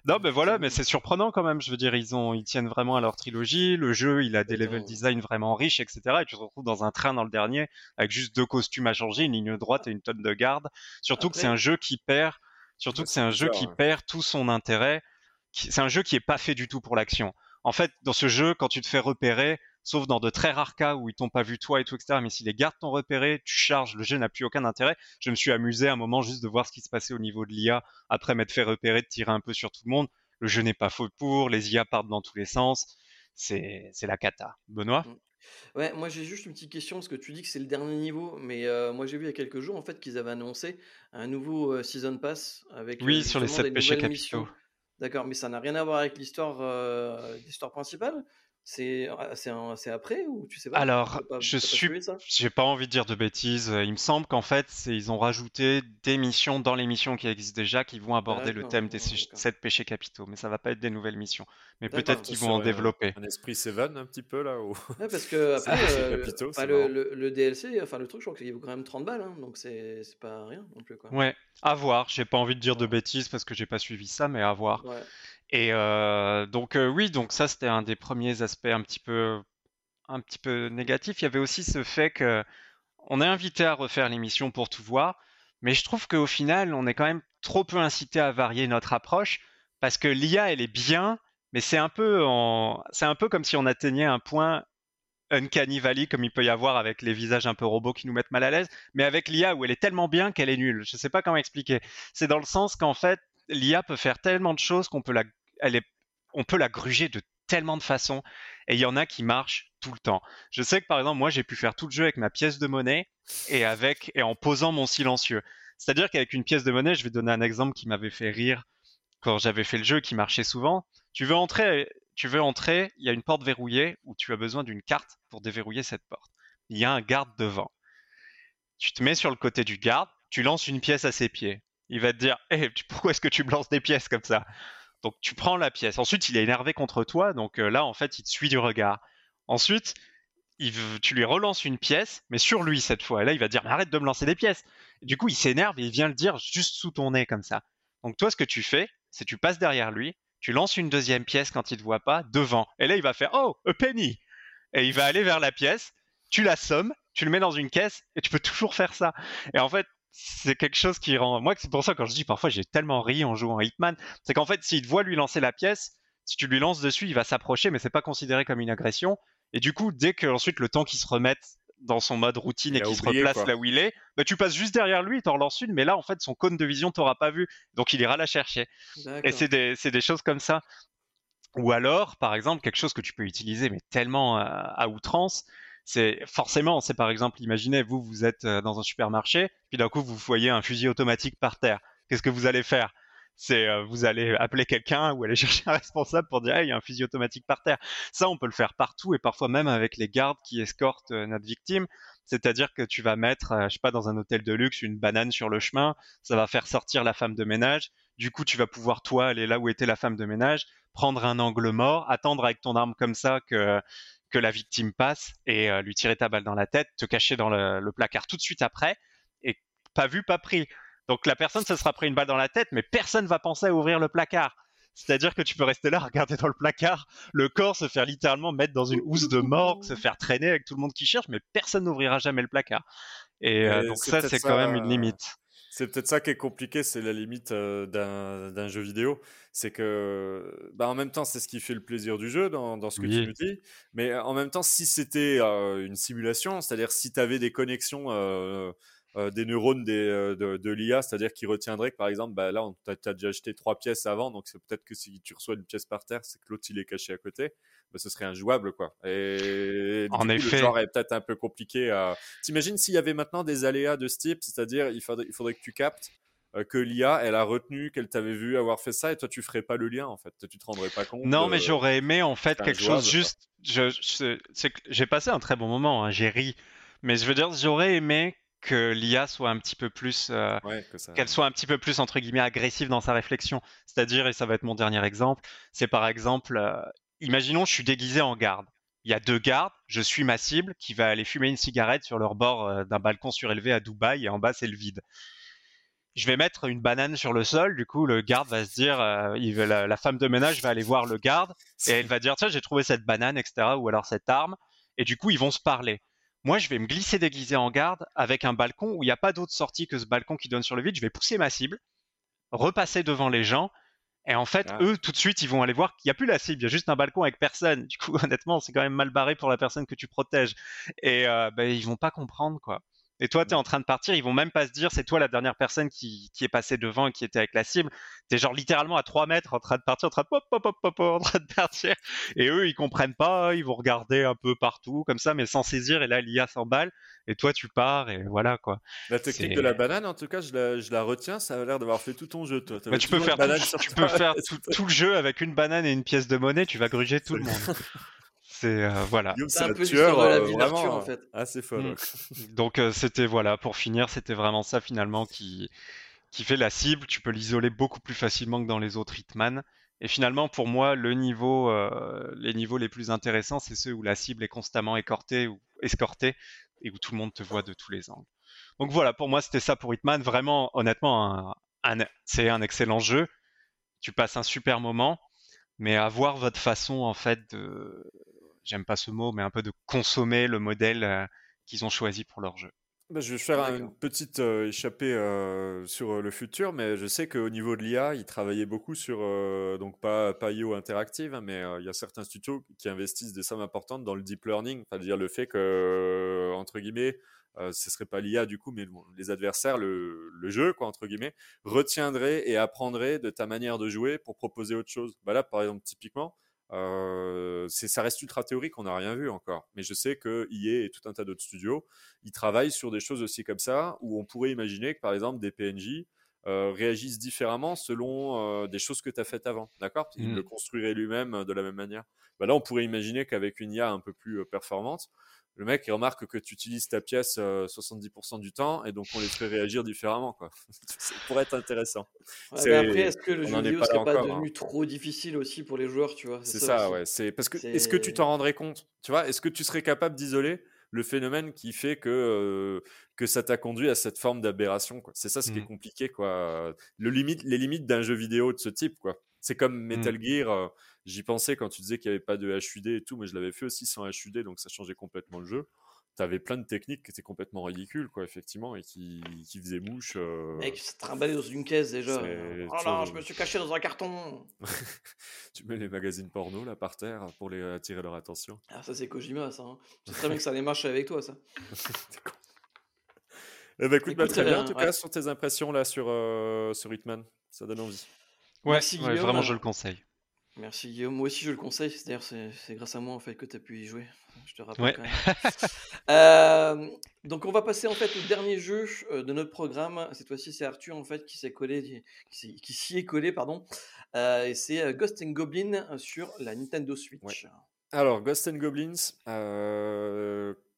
Speaker 3: non, mais voilà, mais c'est surprenant quand même. Je veux dire, ils ont, ils tiennent vraiment à leur trilogie. Le jeu, il a des level design vraiment riches, etc. Et tu te retrouves dans un train dans le dernier avec juste deux costumes à changer, une ligne droite et une tonne de garde. Surtout que c'est un jeu qui perd, surtout que c'est un jeu qui perd tout son intérêt. C'est un jeu qui est pas fait du tout pour l'action. En fait, dans ce jeu, quand tu te fais repérer, sauf dans de très rares cas où ils t'ont pas vu toi et tout, etc. Mais si les gardes t'ont repéré, tu charges, le jeu n'a plus aucun intérêt. Je me suis amusé un moment juste de voir ce qui se passait au niveau de l'IA après m'être fait repérer, de tirer un peu sur tout le monde. Le jeu n'est pas faux pour, les IA partent dans tous les sens. C'est la cata. Benoît? Mm.
Speaker 1: Ouais, moi j'ai juste une petite question parce que tu dis que c'est le dernier niveau, mais euh, moi j'ai vu il y a quelques jours en fait qu'ils avaient annoncé un nouveau euh, season pass avec
Speaker 3: oui euh, sur les 7 péchés capitaux.
Speaker 1: D'accord, mais ça n'a rien à voir avec l'histoire l'histoire principale c'est c'est après ou tu sais pas?
Speaker 3: Alors, je suis, j'ai pas envie de dire de bêtises. Il me semble qu'en fait, ils ont rajouté des missions dans les missions qui existent déjà qui vont aborder le thème des sept péchés capitaux, mais ça va pas être des nouvelles missions. Mais peut-être qu'ils vont en développer.
Speaker 2: Un esprit Seven un petit peu là. Ou...
Speaker 1: Ouais, parce que après, euh, le, le, DLC, enfin le truc, je crois qu'il vaut quand même 30 balles, hein, donc c'est pas rien non plus quoi.
Speaker 3: Ouais, à voir. J'ai pas envie de dire de bêtises parce que j'ai pas suivi ça, mais à voir. Ouais. Et euh, donc euh, oui, donc ça c'était un des premiers aspects un petit peu un petit peu négatifs. Il y avait aussi ce fait que on est invité à refaire l'émission pour tout voir, mais je trouve qu'au final, on est quand même trop peu incité à varier notre approche parce que l'IA elle est bien, mais c'est un peu c'est un peu comme si on atteignait un point uncanny valley comme il peut y avoir avec les visages un peu robots qui nous mettent mal à l'aise, mais avec l'IA où elle est tellement bien qu'elle est nulle. Je ne sais pas comment expliquer. C'est dans le sens qu'en fait, l'IA peut faire tellement de choses qu'on peut la on peut la gruger de tellement de façons et il y en a qui marchent tout le temps. Je sais que par exemple, moi j'ai pu faire tout le jeu avec ma pièce de monnaie et avec et en posant mon silencieux. C'est-à-dire qu'avec une pièce de monnaie, je vais donner un exemple qui m'avait fait rire quand j'avais fait le jeu qui marchait souvent. Tu veux entrer, tu veux entrer, il y a une porte verrouillée où tu as besoin d'une carte pour déverrouiller cette porte. Il y a un garde devant. Tu te mets sur le côté du garde, tu lances une pièce à ses pieds. Il va te dire eh, pourquoi est-ce que tu me lances des pièces comme ça? Donc tu prends la pièce. Ensuite, il est énervé contre toi, donc euh, là, en fait, il te suit du regard. Ensuite, il, tu lui relances une pièce, mais sur lui cette fois. Et là, il va dire, mais arrête de me lancer des pièces. du coup, il s'énerve et il vient le dire juste sous ton nez comme ça. Donc toi, ce que tu fais, c'est tu passes derrière lui, tu lances une deuxième pièce quand il te voit pas, devant. Et là, il va faire, oh, a penny. Et il va aller vers la pièce, tu l'assommes, tu le mets dans une caisse, et tu peux toujours faire ça. Et en fait, c'est quelque chose qui rend. Moi, c'est pour ça quand je dis parfois j'ai tellement ri en jouant à Hitman, c'est qu'en fait, s'il te voit lui lancer la pièce, si tu lui lances dessus, il va s'approcher, mais c'est pas considéré comme une agression. Et du coup, dès que ensuite le temps qu'il se remette dans son mode routine et qu'il se replace là où il est, bah, tu passes juste derrière lui, t'en relances une, mais là en fait son cône de vision t'aura pas vu, donc il ira la chercher. Et c'est des, des, choses comme ça. Ou alors, par exemple, quelque chose que tu peux utiliser, mais tellement à outrance, c'est forcément, c'est par exemple, imaginez, vous, vous êtes euh, dans un supermarché, puis d'un coup, vous voyez un fusil automatique par terre. Qu'est-ce que vous allez faire? C'est euh, vous allez appeler quelqu'un ou aller chercher un responsable pour dire il y a un fusil automatique par terre. Ça, on peut le faire partout et parfois même avec les gardes qui escortent euh, notre victime. C'est-à-dire que tu vas mettre, je sais pas, dans un hôtel de luxe, une banane sur le chemin, ça va faire sortir la femme de ménage. Du coup, tu vas pouvoir toi aller là où était la femme de ménage, prendre un angle mort, attendre avec ton arme comme ça que que la victime passe et euh, lui tirer ta balle dans la tête, te cacher dans le, placard tout de suite après, et pas vu, pas pris. Donc la personne se sera pris une balle dans la tête, mais personne va penser à ouvrir le placard. C'est-à-dire que tu peux rester là, regarder dans le placard, le corps se faire littéralement mettre dans une housse de mort, se faire traîner avec tout le monde qui cherche, mais personne n'ouvrira jamais le placard. Et, euh, donc ça, c'est quand même une limite.
Speaker 2: C'est peut-être ça qui est compliqué, c'est la limite euh, d'un jeu vidéo. C'est que, bah, en même temps, c'est ce qui fait le plaisir du jeu dans, dans ce que tu nous dis. Mais en même temps, si c'était euh, une simulation, c'est-à-dire si tu avais des connexions des neurones des, de, de l'IA, c'est-à-dire qu'il retiendrait que par exemple, bah, là, tu as, déjà acheté trois pièces avant, donc c'est peut-être que si tu reçois une pièce par terre, c'est que l'autre il est caché à côté, bah, ce serait injouable quoi. Et
Speaker 3: en effet,
Speaker 2: le genre est peut-être un peu compliqué à. T'imagines s'il y avait maintenant des aléas de ce type, c'est-à-dire il faudrait, il faudrait que tu captes euh, que l'IA, elle a retenu qu'elle t'avait vu avoir fait ça et toi tu ferais pas le lien en fait, tu te rendrais pas compte.
Speaker 3: Non, mais j'aurais aimé en fait quelque chose juste. Je, j'ai passé un très bon moment, hein, j'ai ri, mais je veux dire, j'aurais aimé que l'IA soit un petit peu plus, euh, qu'elle soit un petit peu plus entre guillemets agressive dans sa réflexion. C'est-à-dire, et ça va être mon dernier exemple, c'est par exemple, euh, imaginons je suis déguisé en garde. Il y a deux gardes, je suis ma cible qui va aller fumer une cigarette sur leur bord d'un balcon surélevé à Dubaï et en bas c'est le vide je vais mettre une banane sur le sol. Du coup, le garde va se dire, euh, il la, femme de ménage va aller voir le garde et elle va dire, tiens, j'ai trouvé cette banane, etc. Ou alors cette arme. Et du coup, ils vont se parler. Moi, je vais me glisser déguisé en garde avec un balcon où il n'y a pas d'autre sortie que ce balcon qui donne sur le vide. Je vais pousser ma cible, repasser devant les gens. Et en fait, ah. eux, tout de suite, ils vont aller voir qu'il n'y a plus la cible, il y a juste un balcon avec personne. Du coup, honnêtement, c'est quand même mal barré pour la personne que tu protèges. Et euh, ben, ils vont pas comprendre, quoi. Et toi, tu es en train de partir, ils vont même pas se dire c'est toi la dernière personne qui, qui est passée devant et qui était avec la cible. Tu es genre littéralement à 3 mètres en train de partir, en train de pop, pop, pop, pop, en train de partir. Et eux, ils comprennent pas, ils vont regarder un peu partout comme ça, mais sans saisir. Et là, l'IA s'emballe. Et toi, tu pars et voilà quoi.
Speaker 2: La technique de la banane, en tout cas, je la, je la retiens. Ça a l'air d'avoir fait tout ton jeu, toi.
Speaker 3: Bah, tu peux faire, tout, tu peux faire tout, tout, le jeu avec une banane et une pièce de monnaie. Tu vas gruger tout le monde. C'est euh, voilà.
Speaker 1: C'est un peu tueur, de la euh, vie d'Arthur en fait.
Speaker 2: Assez folle. Mm.
Speaker 3: Donc euh, c'était voilà pour finir, c'était vraiment ça finalement qui qui fait la cible. Tu peux l'isoler beaucoup plus facilement que dans les autres Hitman. Et finalement, pour moi, le niveau, les niveaux les plus intéressants, c'est ceux où la cible est constamment écortée ou escortée et où tout le monde te voit de tous les angles. Donc voilà, pour moi, c'était ça pour Hitman. Vraiment, honnêtement, c'est un excellent jeu. Tu passes un super moment, mais avoir votre façon en fait de, j'aime pas ce mot, mais un peu de consommer le modèle euh, qu'ils ont choisi pour leur jeu.
Speaker 2: Bah, je vais faire une petite euh, échappée euh, sur le futur, mais je sais qu'au niveau de l'IA, ils travaillaient beaucoup sur, donc pas, pas IO Interactive, hein, mais il y a certains studios qui investissent des sommes importantes dans le deep learning, c'est-à-dire le fait que, entre guillemets, ce serait pas l'IA du coup, mais les adversaires, le, le, jeu, quoi, entre guillemets, retiendraient et apprendraient de ta manière de jouer pour proposer autre chose. Bah là, par exemple, typiquement, euh, ça reste ultra théorique, on n'a rien vu encore. Mais je sais que EA et tout un tas d'autres studios, ils travaillent sur des choses aussi comme ça, où on pourrait imaginer que par exemple des PNJ euh, réagissent différemment selon euh, des choses que tu as faites avant. D'accord? Il mmh. le construirait lui-même de la même manière. Bah là, on pourrait imaginer qu'avec une IA un peu plus performante, le mec il remarque que tu utilises ta pièce 70% euh, du temps et donc on les fait réagir différemment quoi. ça pourrait être intéressant.
Speaker 1: mais après est-ce que le jeu vidéo serait pas devenu hein. trop difficile aussi pour les joueurs tu vois?
Speaker 2: C'est ça, ouais, c'est parce que est-ce que tu t'en rendrais compte? Tu vois, est-ce que tu serais capable d'isoler le phénomène qui fait que euh, que ça t'a conduit à cette forme d'aberration C'est ça ce qui est mmh. compliqué quoi. Le limite les limites d'un jeu vidéo de ce type quoi. C'est comme mmh. Metal Gear. Euh, j'y pensais quand tu disais qu'il n'y avait pas de HUD et tout, mais je l'avais fait aussi sans HUD, donc ça changeait complètement le jeu. Tu avais plein de techniques qui étaient complètement ridicules, quoi, effectivement, et qui, qui faisaient mouche. Euh...
Speaker 1: Mec, se trimballer dans une caisse déjà. Oh là, je me suis caché dans un carton.
Speaker 2: tu mets les magazines porno là par terre pour les attirer leur attention.
Speaker 1: Ah, ça c'est Kojima, ça. Hein. C'est très bien que ça allait marcher avec toi, ça.
Speaker 2: Eh ben, écoute, bah, très bien, en tout cas, sur tes impressions là sur, euh, sur Hitman. Ça donne envie.
Speaker 3: Ouais, vraiment, je le conseille.
Speaker 1: Merci Guillaume. Moi aussi, je le conseille. D'ailleurs, c'est grâce à moi en fait que tu as pu y jouer. Je te rappelle quand même. Euh, donc, on va passer en fait au dernier jeu euh, de notre programme. Cette fois-ci, c'est Arthur en fait qui s'est collé, qui s'y est collé, pardon. Euh, et c'est Ghost and Goblin sur la Nintendo Switch.
Speaker 2: Alors, Ghost and Goblins,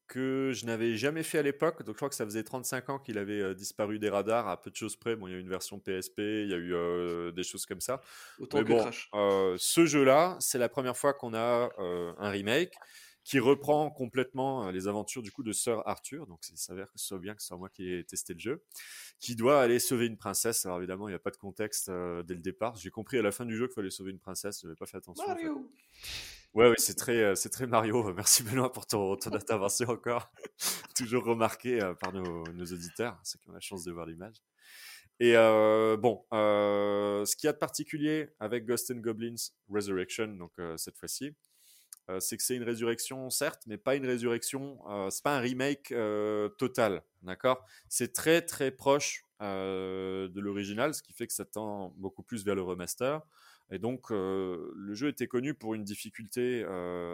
Speaker 2: que je n'avais jamais fait à l'époque. Donc je crois que ça faisait 35 ans qu'il avait euh, disparu des radars à peu de choses près. Bon, il y a eu une version PSP, il y a eu euh, des choses comme ça.
Speaker 1: Autant que bon,
Speaker 2: euh, ce jeu-là, c'est la première fois qu'on a un remake qui reprend complètement les aventures du coup de Sir Arthur. Donc il s'avère que ce soit bien que ce soit moi qui ai testé le jeu, qui doit aller sauver une princesse. Alors évidemment, il n'y a pas de contexte dès le départ. J'ai compris à la fin du jeu qu'il fallait sauver une princesse. Je n'avais pas fait attention.
Speaker 1: Mario.
Speaker 2: Ouais, oui, c'est très, euh, c'est très Mario. Merci Benoît pour ton, ton intervention encore. Toujours remarqué euh, par nos, nos, auditeurs, ceux qui ont la chance de voir l'image. Et euh, bon, euh, ce qu'il y a de particulier avec Ghost and Goblins Resurrection, donc cette fois-ci, c'est que c'est une résurrection, certes, mais pas une résurrection, c'est pas un remake total, d'accord? C'est très très proche de l'original, ce qui fait que ça tend beaucoup plus vers le remaster. Et donc, le jeu était connu pour une difficulté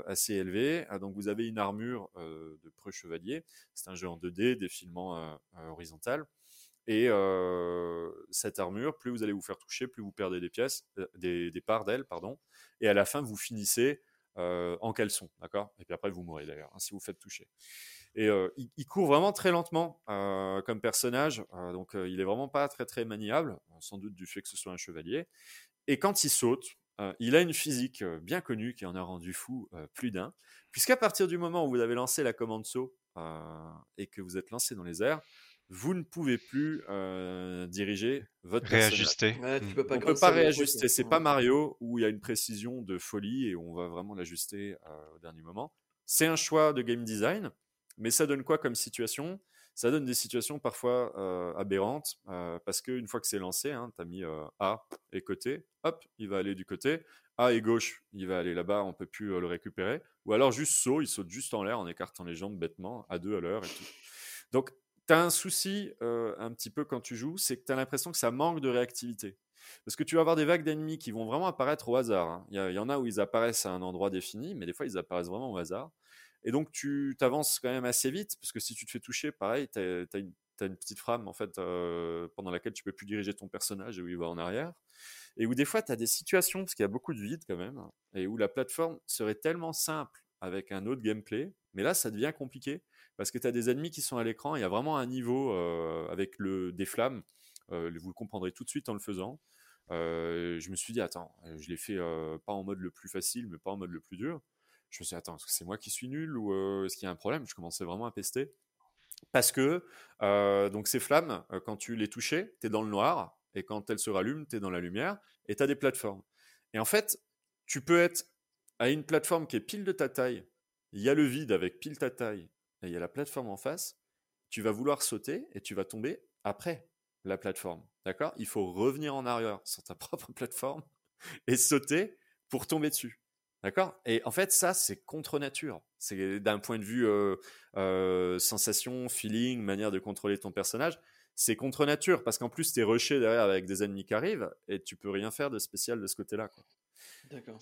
Speaker 2: assez élevée. Ah, donc, vous avez une armure de preux chevalier. C'est un jeu en 2D, défilement horizontal. Et cette armure, plus vous allez vous faire toucher, plus vous perdez des pièces, des, des, parts d'elle, pardon. Et à la fin, vous finissez en caleçon, d'accord? Et puis après, vous mourrez d'ailleurs, hein, si vous faites toucher. Et il, court vraiment très lentement comme personnage, donc il est vraiment pas très très maniable, sans doute du fait que ce soit un chevalier. Et quand il saute, il a une physique bien connue qui en a rendu fou plus d'un, puisqu'à partir du moment où vous avez lancé la commande saut et que vous êtes lancé dans les airs, vous ne pouvez plus diriger votre
Speaker 3: réajuster.
Speaker 2: Ouais, tu peux pas on ne peut pas réajuster. C'est pas Mario où il y a une précision de folie et on va vraiment l'ajuster au dernier moment. C'est un choix de game design, mais ça donne quoi comme situation? Ça donne des situations parfois aberrantes parce qu'une fois que c'est lancé, hein, tu as mis A et côté, hop, il va aller du côté. A et gauche, il va aller là-bas, on peut plus le récupérer. Ou alors juste saut, il saute juste en l'air en écartant les jambes bêtement, à deux à l'heure et tout. Donc tu as un souci un petit peu quand tu joues, c'est que tu as l'impression que ça manque de réactivité. Parce que tu vas avoir des vagues d'ennemis qui vont vraiment apparaître au hasard. Hein. Il y, en a où ils apparaissent à un endroit défini, mais des fois ils apparaissent vraiment au hasard. Et donc tu t'avances quand même assez vite, parce que si tu te fais toucher, pareil, tu as, une petite frame en fait, pendant laquelle tu peux plus diriger ton personnage et où il va en arrière. Et où des fois tu as des situations, parce qu'il y a beaucoup de vide quand même, et où la plateforme serait tellement simple avec un autre gameplay, mais là ça devient compliqué parce que tu as des ennemis qui sont à l'écran, il y a vraiment un niveau euh, avec le, des flammes, euh, vous le comprendrez tout de suite en le faisant. Euh, je me suis dit, attends, je l'ai fait pas en mode le plus facile, mais pas en mode le plus dur. Je me suis dit, attends, est-ce que c'est moi qui suis nul ou est-ce qu'il y a un problème? Je commençais vraiment à pester. Parce que donc ces flammes, quand tu les touchais, tu es dans le noir, et quand elles se rallument, tu es dans la lumière, et tu as des plateformes. Et en fait, tu peux être à une plateforme qui est pile de ta taille, il y a le vide avec pile ta taille, il y a la plateforme en face, tu vas vouloir sauter et tu vas tomber après la plateforme. D'accord? Il faut revenir en arrière sur ta propre plateforme et sauter pour tomber dessus. D'accord? Et en fait, ça, c'est contre nature. C'est d'un point de vue euh, euh, sensation, feeling, manière de contrôler ton personnage. C'est contre nature parce qu'en plus, tu es rushé derrière avec des ennemis qui arrivent et tu peux rien faire de spécial de ce côté-là.
Speaker 1: D'accord.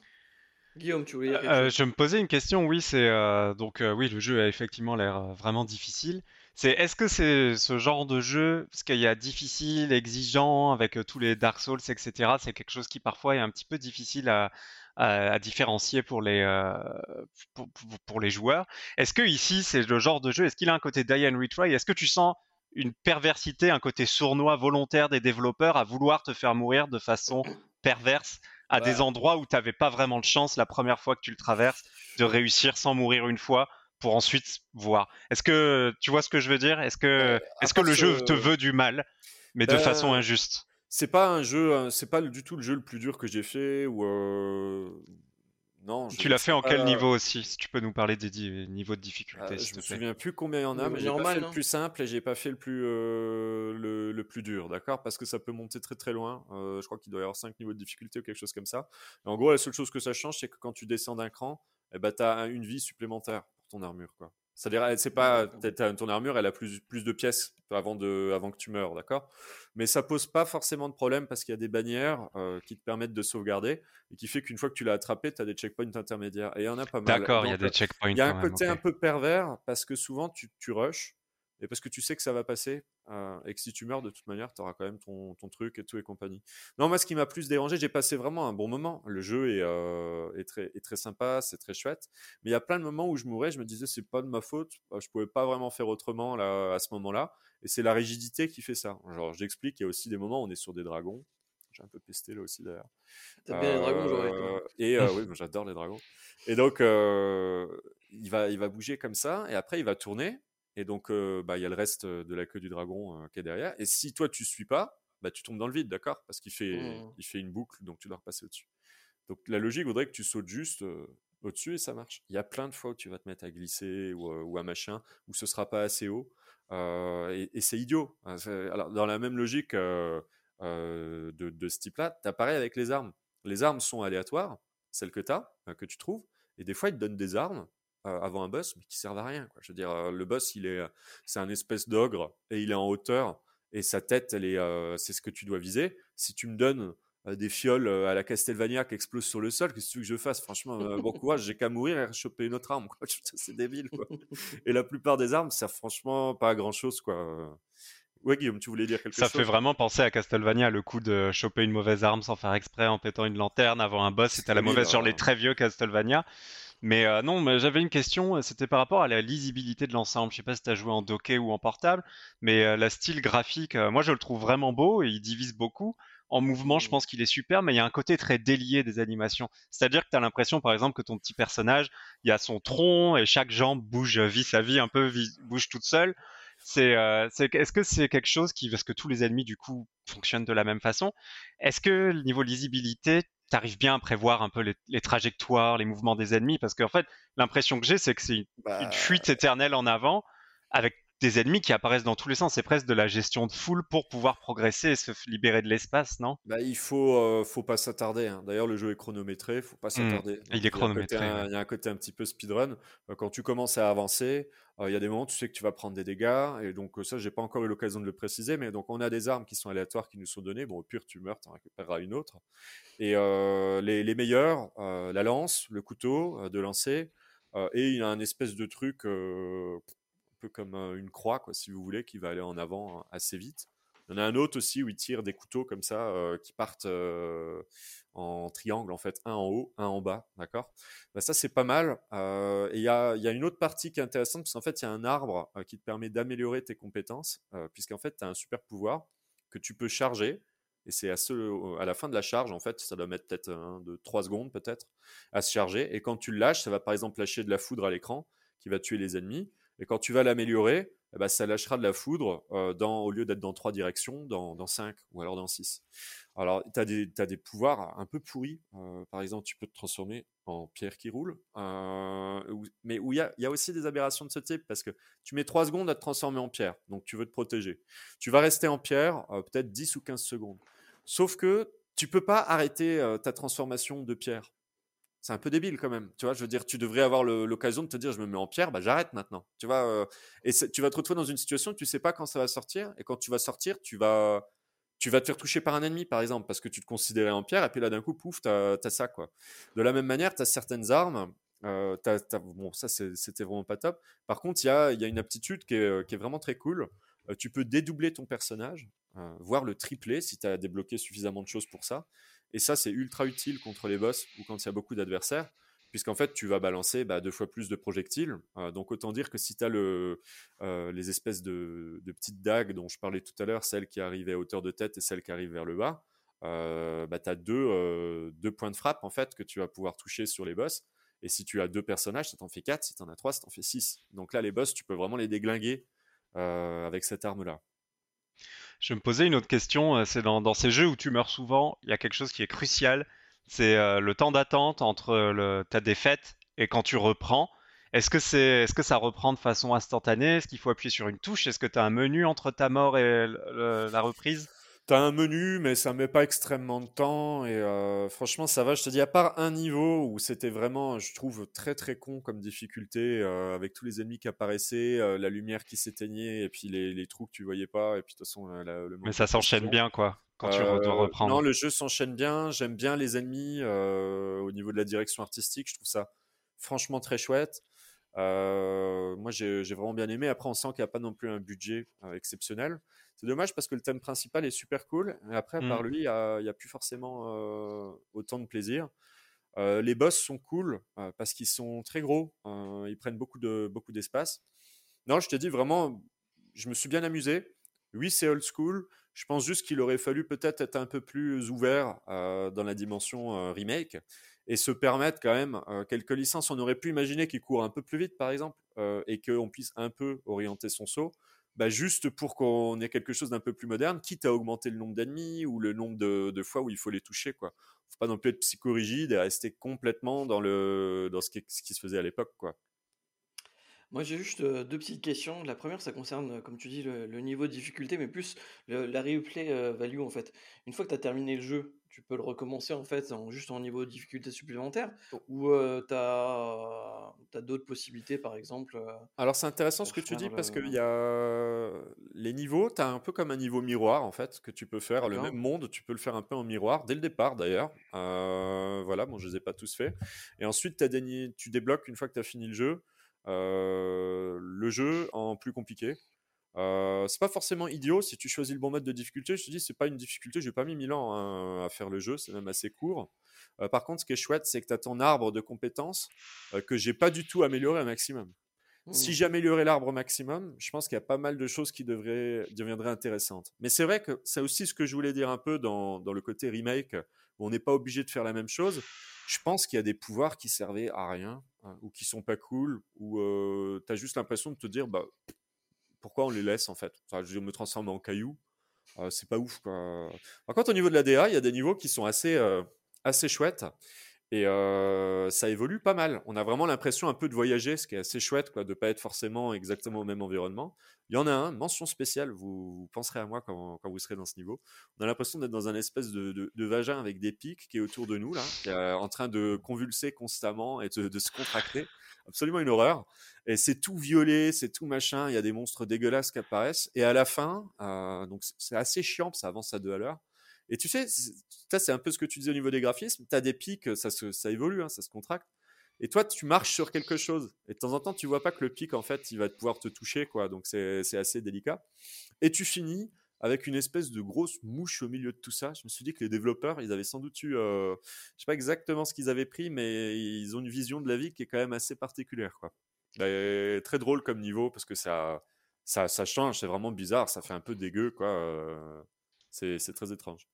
Speaker 1: Guillaume, tu voulais
Speaker 3: euh, Je me posais une question, oui, c'est euh, donc euh, oui, le jeu a effectivement l'air vraiment difficile. C'est est-ce que c'est ce genre de jeu, parce qu'il y a difficile, exigeant, avec tous les Dark Souls, etc. C'est quelque chose qui parfois est un petit peu difficile à, à, différencier pour les pour, pour, les joueurs. Est-ce que ici c'est le genre de jeu Est-ce qu'il a un côté die and retry? Est-ce que tu sens une perversité, un côté sournois volontaire des développeurs à vouloir te faire mourir de façon perverse à des endroits où tu n'avais pas vraiment de chance la première fois que tu le traverses de réussir sans mourir une fois pour ensuite voir. Est-ce que tu vois ce que je veux dire? Est-ce que, est-ce que le jeu te veut du mal, mais de façon ben, injuste?
Speaker 2: C'est pas un jeu, c'est pas du tout le jeu le plus dur que j'ai fait ou euh, non.
Speaker 3: Tu l'as fait en quel niveau aussi Si tu peux nous parler des niveaux de difficulté.
Speaker 2: Euh, je me souviens plus combien il y en a, mais j'ai pas fait le plus simple et j'ai pas fait le plus euh, le, plus dur, d'accord? Parce que ça peut monter très très loin. Euh, je crois qu'il doit y avoir 5 niveaux de difficulté ou quelque chose comme ça. en gros, la seule chose que ça change, c'est que quand tu descends d'un cran, eh ben, tu as une vie supplémentaire pour ton armure, quoi. C'est-à-dire, c'est pas ton armure, elle a plus, plus de pièces avant, de, avant que tu meurs, d'accord? Mais ça pose pas forcément de problème parce qu'il y a des bannières euh, qui te permettent de sauvegarder et qui fait qu'une fois que tu l'as attrapé, tu as des checkpoints intermédiaires. Et il y en a pas mal.
Speaker 3: D'accord, il y a des checkpoints. Il y a
Speaker 2: un côté un peu pervers parce que souvent tu, tu rushes et parce que tu sais que ça va passer euh, et que si tu meurs de toute manière, tu auras quand même ton, ton, truc et tout et compagnie. Non, moi, ce qui m'a plus dérangé, j'ai passé vraiment un bon moment. Le jeu est, euh, est, très, est très sympa, c'est très chouette. Mais il y a plein de moments où je mourais, je me disais, c'est pas de ma faute, bah, je pouvais pas vraiment faire autrement là, à ce moment-là. Et c'est la rigidité qui fait ça. Genre, j'explique, il y a aussi des moments où on est sur des dragons. J'ai un peu pesté là aussi d'ailleurs.
Speaker 1: T'as bien les dragons, euh,
Speaker 2: Et oui, j'adore les dragons. Et donc, il, va, il va bouger comme ça, et après, il va tourner. Et donc, bah, il y a le reste de la queue du dragon qui est derrière. Et si toi, tu suis pas, bah, tu tombes dans le vide, d'accord? Parce qu'il fait, mmh. il fait une boucle, donc tu dois repasser au-dessus. Donc, la logique voudrait que tu sautes juste au-dessus et ça marche. Il y a plein de fois où tu vas te mettre à glisser ou, ou à machin, où ce sera pas assez haut. et, c'est idiot. Hein, alors, dans la même logique de, de, ce type-là, tu apparais avec les armes. Les armes sont aléatoires, celles que tu as, que tu trouves, Et des fois, ils te donnent des armes avant un boss, mais qui servent à rien. Quoi. Je veux dire, le boss, il est, c'est un espèce d'ogre et il est en hauteur et sa tête, elle est, c'est ce que tu dois viser. Si tu me donnes des fioles à la Castlevania qui explosent sur le sol, qu'est-ce que tu veux que je fasse? Franchement, bon courage, j'ai qu'à mourir et choper une autre arme. C'est débile. Quoi. Et la plupart des armes servent franchement pas à grand chose. Quoi. Ouais, Guillaume, tu voulais dire quelque
Speaker 3: chose
Speaker 2: Ça
Speaker 3: fait vraiment penser à Castlevania, le coup de choper une mauvaise arme sans faire exprès en pétant une lanterne avant un boss. C'était la mauvaise sur les très vieux Castlevania. Mais euh, non, mais j'avais une question, euh, c'était par rapport à la lisibilité de l'ensemble. Je sais pas si tu as joué en docké ou en portable, mais euh, la style graphique, moi je le trouve vraiment beau et il divise beaucoup. En mouvement, je mmh. pense qu'il est super, mais il y a un côté très délié des animations. C'est-à-dire que tu as l'impression, par exemple, que ton petit personnage, il y a son tronc et chaque jambe bouge vis à vis, un peu bouge toute seule. C'est, est-ce que c'est quelque chose qui, parce que tous les ennemis du coup fonctionnent de la même façon, est-ce que le niveau lisibilité, t'arrives bien à prévoir un peu les, trajectoires, les mouvements des ennemis, parce qu'en fait, l'impression que j'ai, c'est que c'est une, bah fuite éternelle en avant, avec des ennemis qui apparaissent dans tous les sens. C'est presque de la gestion de foule pour pouvoir progresser et se libérer de l'espace, non?
Speaker 2: Bah, Il faut, euh, faut pas s'attarder. Hein. D'ailleurs, le jeu est chronométré, il faut pas mmh. s'attarder.
Speaker 3: il est chronométré.
Speaker 2: Il y, a un côté un petit peu speedrun. Euh, quand tu commences à avancer, euh, il y a des moments où tu sais que tu vas prendre des dégâts. Et donc, ça, j'ai pas encore eu l'occasion de le préciser. Mais donc, on a des armes qui sont aléatoires qui nous sont données. Bon, au pire, tu meurs, tu en récupéreras une autre. Et les, les, meilleurs, la lance, le couteau de lancer. et il y a un espèce de truc peu comme une croix, quoi, si vous voulez, qui va aller en avant assez vite. Il y en a un autre aussi où il tire des couteaux comme ça qui partent en triangle, en fait, un en haut, un en bas, d'accord? Bah, Ça, c'est pas mal. et il y a, une autre partie qui est intéressante, parce qu'en fait, il y a un arbre qui te permet d'améliorer tes compétences, puisqu'en fait, tu as un super pouvoir que tu peux charger. Et c'est à, à la fin de la charge, en fait, ça doit mettre peut-être de 3 secondes, peut-être, à se charger. Et quand tu le lâches, ça va par exemple lâcher de la foudre à l'écran qui va tuer les ennemis. Et quand tu vas l'améliorer, eh ben, ça lâchera de la foudre euh, au lieu d'être dans trois directions, dans, cinq ou alors dans six. Alors, tu as, des pouvoirs un peu pourris. Euh, par exemple, tu peux te transformer en pierre qui roule. Euh, mais où il y a, y a, aussi des aberrations de ce type parce que tu mets trois secondes à te transformer en pierre. Donc, tu veux te protéger. Tu vas rester en pierre peut-être 10 ou 15 secondes. Sauf que tu peux pas arrêter ta transformation de pierre c'est un peu débile quand même. Tu vois, je veux dire, tu devrais avoir l'occasion de te dire, je me mets en pierre, bah j'arrête maintenant. Tu vois, euh, et tu vas te retrouver dans une situation où tu sais pas quand ça va sortir, et quand tu vas sortir, tu vas, tu vas te faire toucher par un ennemi, par exemple, parce que tu te considérais en pierre, et puis là d'un coup, pouf, t'as as ça quoi. De la même manière, tu as certaines armes. Euh, bon, ça c'était vraiment pas top. Par contre, il y a, y a, une aptitude qui est, qui est vraiment très cool. Euh, tu peux dédoubler ton personnage, voire le tripler si tu as débloqué suffisamment de choses pour ça. Et ça, c'est ultra utile contre les boss ou quand il y a beaucoup d'adversaires, puisqu'en fait, tu vas balancer bah, deux fois plus de projectiles. Euh, donc, autant dire que si tu as euh, les espèces de, petites dagues dont je parlais tout à l'heure, celles qui arrivaient à hauteur de tête et celles qui arrivent vers le bas, euh, bah, tu as deux, deux, points de frappe en fait que tu vas pouvoir toucher sur les boss. Et si tu as deux personnages, ça t'en fait quatre. Si tu en as trois, ça t'en fait six. Donc là, les boss, tu peux vraiment les déglinguer avec cette arme-là.
Speaker 3: Je me posais une autre question, euh, c'est dans, ces jeux où tu meurs souvent, il y a quelque chose qui est crucial, c'est euh, le temps d'attente entre le, ta défaite et quand tu reprends. Est-ce que, c'est, est-ce que ça reprend de façon instantanée? Est-ce qu'il faut appuyer sur une touche? Est-ce que tu as un menu entre ta mort et la reprise?
Speaker 2: T'as un menu, mais ça met pas extrêmement de temps. Et euh, franchement, ça va. Je te dis, à part un niveau où c'était vraiment, je trouve, très très con comme difficulté, euh, avec tous les ennemis qui apparaissaient, euh, la lumière qui s'éteignait, et puis les, les, trous que tu voyais pas, et puis de toute façon, le
Speaker 3: Mais ça s'enchaîne bien, quoi, quand tu dois reprendre.
Speaker 2: Non, le jeu s'enchaîne bien. J'aime bien les ennemis au niveau de la direction artistique. Je trouve ça franchement très chouette. Moi, j'ai vraiment bien aimé. Après, on sent qu'il n'y a pas non plus un budget exceptionnel. C'est dommage parce que le thème principal est super cool. Et après, par mmh. lui, il n'y a, plus forcément euh, autant de plaisir. Euh, les boss sont cool euh, parce qu'ils sont très gros. ils prennent beaucoup de beaucoup d'espace. Non, je te dis vraiment, je me suis bien amusé. Oui, c'est old school. Je pense juste qu'il aurait fallu peut-être être un peu plus ouvert dans la dimension remake et se permettre quand même quelques licences. On aurait pu imaginer qu'il court un peu plus vite, par exemple, et qu'on puisse un peu orienter son saut. Bah, juste pour qu'on ait quelque chose d'un peu plus moderne, quitte à augmenter le nombre d'ennemis ou le nombre de, fois où il faut les toucher. Quoi. faut pas non plus être psychorigide et rester complètement dans, le, dans ce, qui, ce qui se faisait à l'époque. quoi.
Speaker 1: Moi, j'ai juste euh, deux petites questions. La première, ça concerne, euh, comme tu dis, le, niveau de difficulté, mais plus la replay euh, value en fait. Une fois que tu as terminé le jeu, tu peux le recommencer en fait en, juste en niveau de difficulté supplémentaire?
Speaker 2: Oh.
Speaker 1: ou tu as, d'autres possibilités par exemple euh,
Speaker 2: Alors c'est intéressant ce
Speaker 1: pour
Speaker 2: que tu dis parce
Speaker 1: le...
Speaker 2: qu'il y a les niveaux, tu as un peu comme un niveau miroir en fait que tu peux faire. Le même
Speaker 1: D'accord.
Speaker 2: monde, tu peux le faire un peu en miroir dès le départ d'ailleurs. Euh, voilà, bon, je les ai pas tous faits. Et ensuite, t'as des ni- tu débloques une fois que tu as fini le jeu, le jeu en plus compliqué. Euh, c'est pas forcément idiot si tu choisis le bon mode de difficulté. Je te dis, c'est pas une difficulté, j'ai pas mis 1000 ans hein, à faire le jeu, c'est même assez court. Euh, par contre, ce qui est chouette, c'est que tu as ton arbre de compétences euh, que j'ai pas du tout amélioré un maximum. Si
Speaker 1: Hmm.
Speaker 2: j'améliorais l'arbre au maximum, je pense qu'il y a pas mal de choses qui devraient, deviendraient intéressantes. Mais c'est vrai que c'est aussi ce que je voulais dire un peu dans, dans le côté remake, où on n'est pas obligé de faire la même chose. Je pense qu'il y a des pouvoirs qui servaient à rien, hein, ou qui sont pas cool, ou tu as juste l'impression de te dire, bah, pourquoi on les laisse en fait? Enfin, Je me transforme en caillou, euh, c'est pas ouf. Quoi. Par contre, au niveau de la DA, il y a des niveaux qui sont assez, euh, assez chouettes. Et ça évolue pas mal. On a vraiment l'impression un peu de voyager, ce qui est assez chouette, quoi, de ne pas être forcément exactement au même environnement. Il y en a un, mention spéciale, vous, penserez à moi quand, vous serez dans ce niveau. On a l'impression d'être dans un espèce de, vagin avec des pics qui est autour de nous, là, qui est en train de convulser constamment et de, de se contracter. Absolument une horreur. Et c'est tout violet, c'est tout machin. Il y a des monstres dégueulasses qui apparaissent. Et à la fin, euh, donc c'est assez chiant, ça avance à deux à l'heure. Et tu sais, ça c'est un peu ce que tu disais au niveau des graphismes, tu as des pics, ça, ça évolue, hein, ça se contracte. Et toi, tu marches sur quelque chose. Et de temps en temps, tu vois pas que le pic, en fait, il va pouvoir te toucher, quoi. Donc c'est assez délicat. Et tu finis avec une espèce de grosse mouche au milieu de tout ça. Je me suis dit que les développeurs, ils avaient sans doute eu, euh, je sais pas exactement ce qu'ils avaient pris, mais ils ont une vision de la vie qui est quand même assez particulière, quoi. Et très drôle comme niveau parce que ça, ça, ça change, c'est vraiment bizarre, ça fait un peu dégueu, quoi. Euh, c'est très étrange.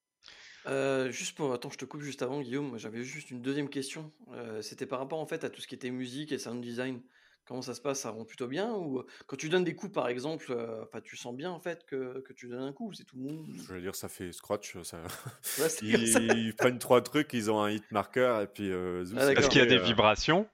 Speaker 1: Euh, juste pour, attends, je te coupe juste avant, Guillaume. J'avais juste une deuxième question. Euh, C'était par rapport en fait à tout ce qui était musique et sound design. Comment ça se passe? Ça rend plutôt bien ou quand tu donnes des coups, par exemple, enfin, tu sens bien en fait que, que tu donnes un coup, c'est tout mou.
Speaker 2: Je veux dire, ça fait scratch. Ça...
Speaker 1: Ouais,
Speaker 2: ils,
Speaker 1: ça.
Speaker 2: ils, prennent trois trucs, ils ont un hit marker et puis. Euh,
Speaker 1: Ah,
Speaker 3: Est-ce qu'il y a des vibrations?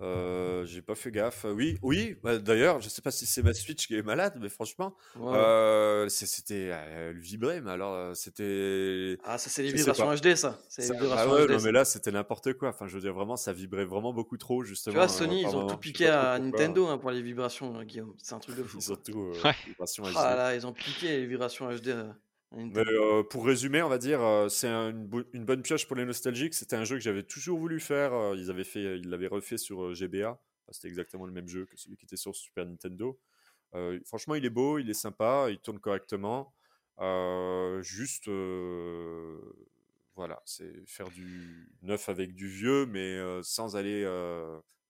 Speaker 2: Euh, j'ai pas fait gaffe. Oui, oui. Bah, D'ailleurs, je sais pas si c'est ma Switch qui est malade, mais franchement,
Speaker 1: Ouais.
Speaker 2: euh, c'était elle vibrait, mais alors euh, c'était.
Speaker 1: Ah, ça c'est les vibrations. HD, ça. C'est
Speaker 2: Ça-
Speaker 1: les
Speaker 2: ah
Speaker 1: vibrations
Speaker 2: ouais,
Speaker 1: HD.
Speaker 2: non,
Speaker 1: ça.
Speaker 2: mais là, c'était n'importe quoi. Enfin, je veux dire, vraiment, ça vibrait vraiment beaucoup trop, justement.
Speaker 1: Tu vois,
Speaker 2: euh,
Speaker 1: Sony, ils ont tout piqué à. Nintendo hein, pour les vibrations, Guillaume. C'est un truc de fou.
Speaker 2: Ils ont tout. euh,
Speaker 1: Ouais. Ah là, ils ont piqué les vibrations HD
Speaker 2: Euh, pour résumer, on va dire, euh, c'est un- une, bo- une bonne pioche pour les nostalgiques. C'était un jeu que j'avais toujours voulu faire. euh, ils l'avaient refait sur GBA. C'était exactement le même jeu que celui qui était sur Super Nintendo. Franchement, il est beau, il est sympa, il tourne correctement. Juste, voilà, c'est faire du neuf avec du vieux, mais sans aller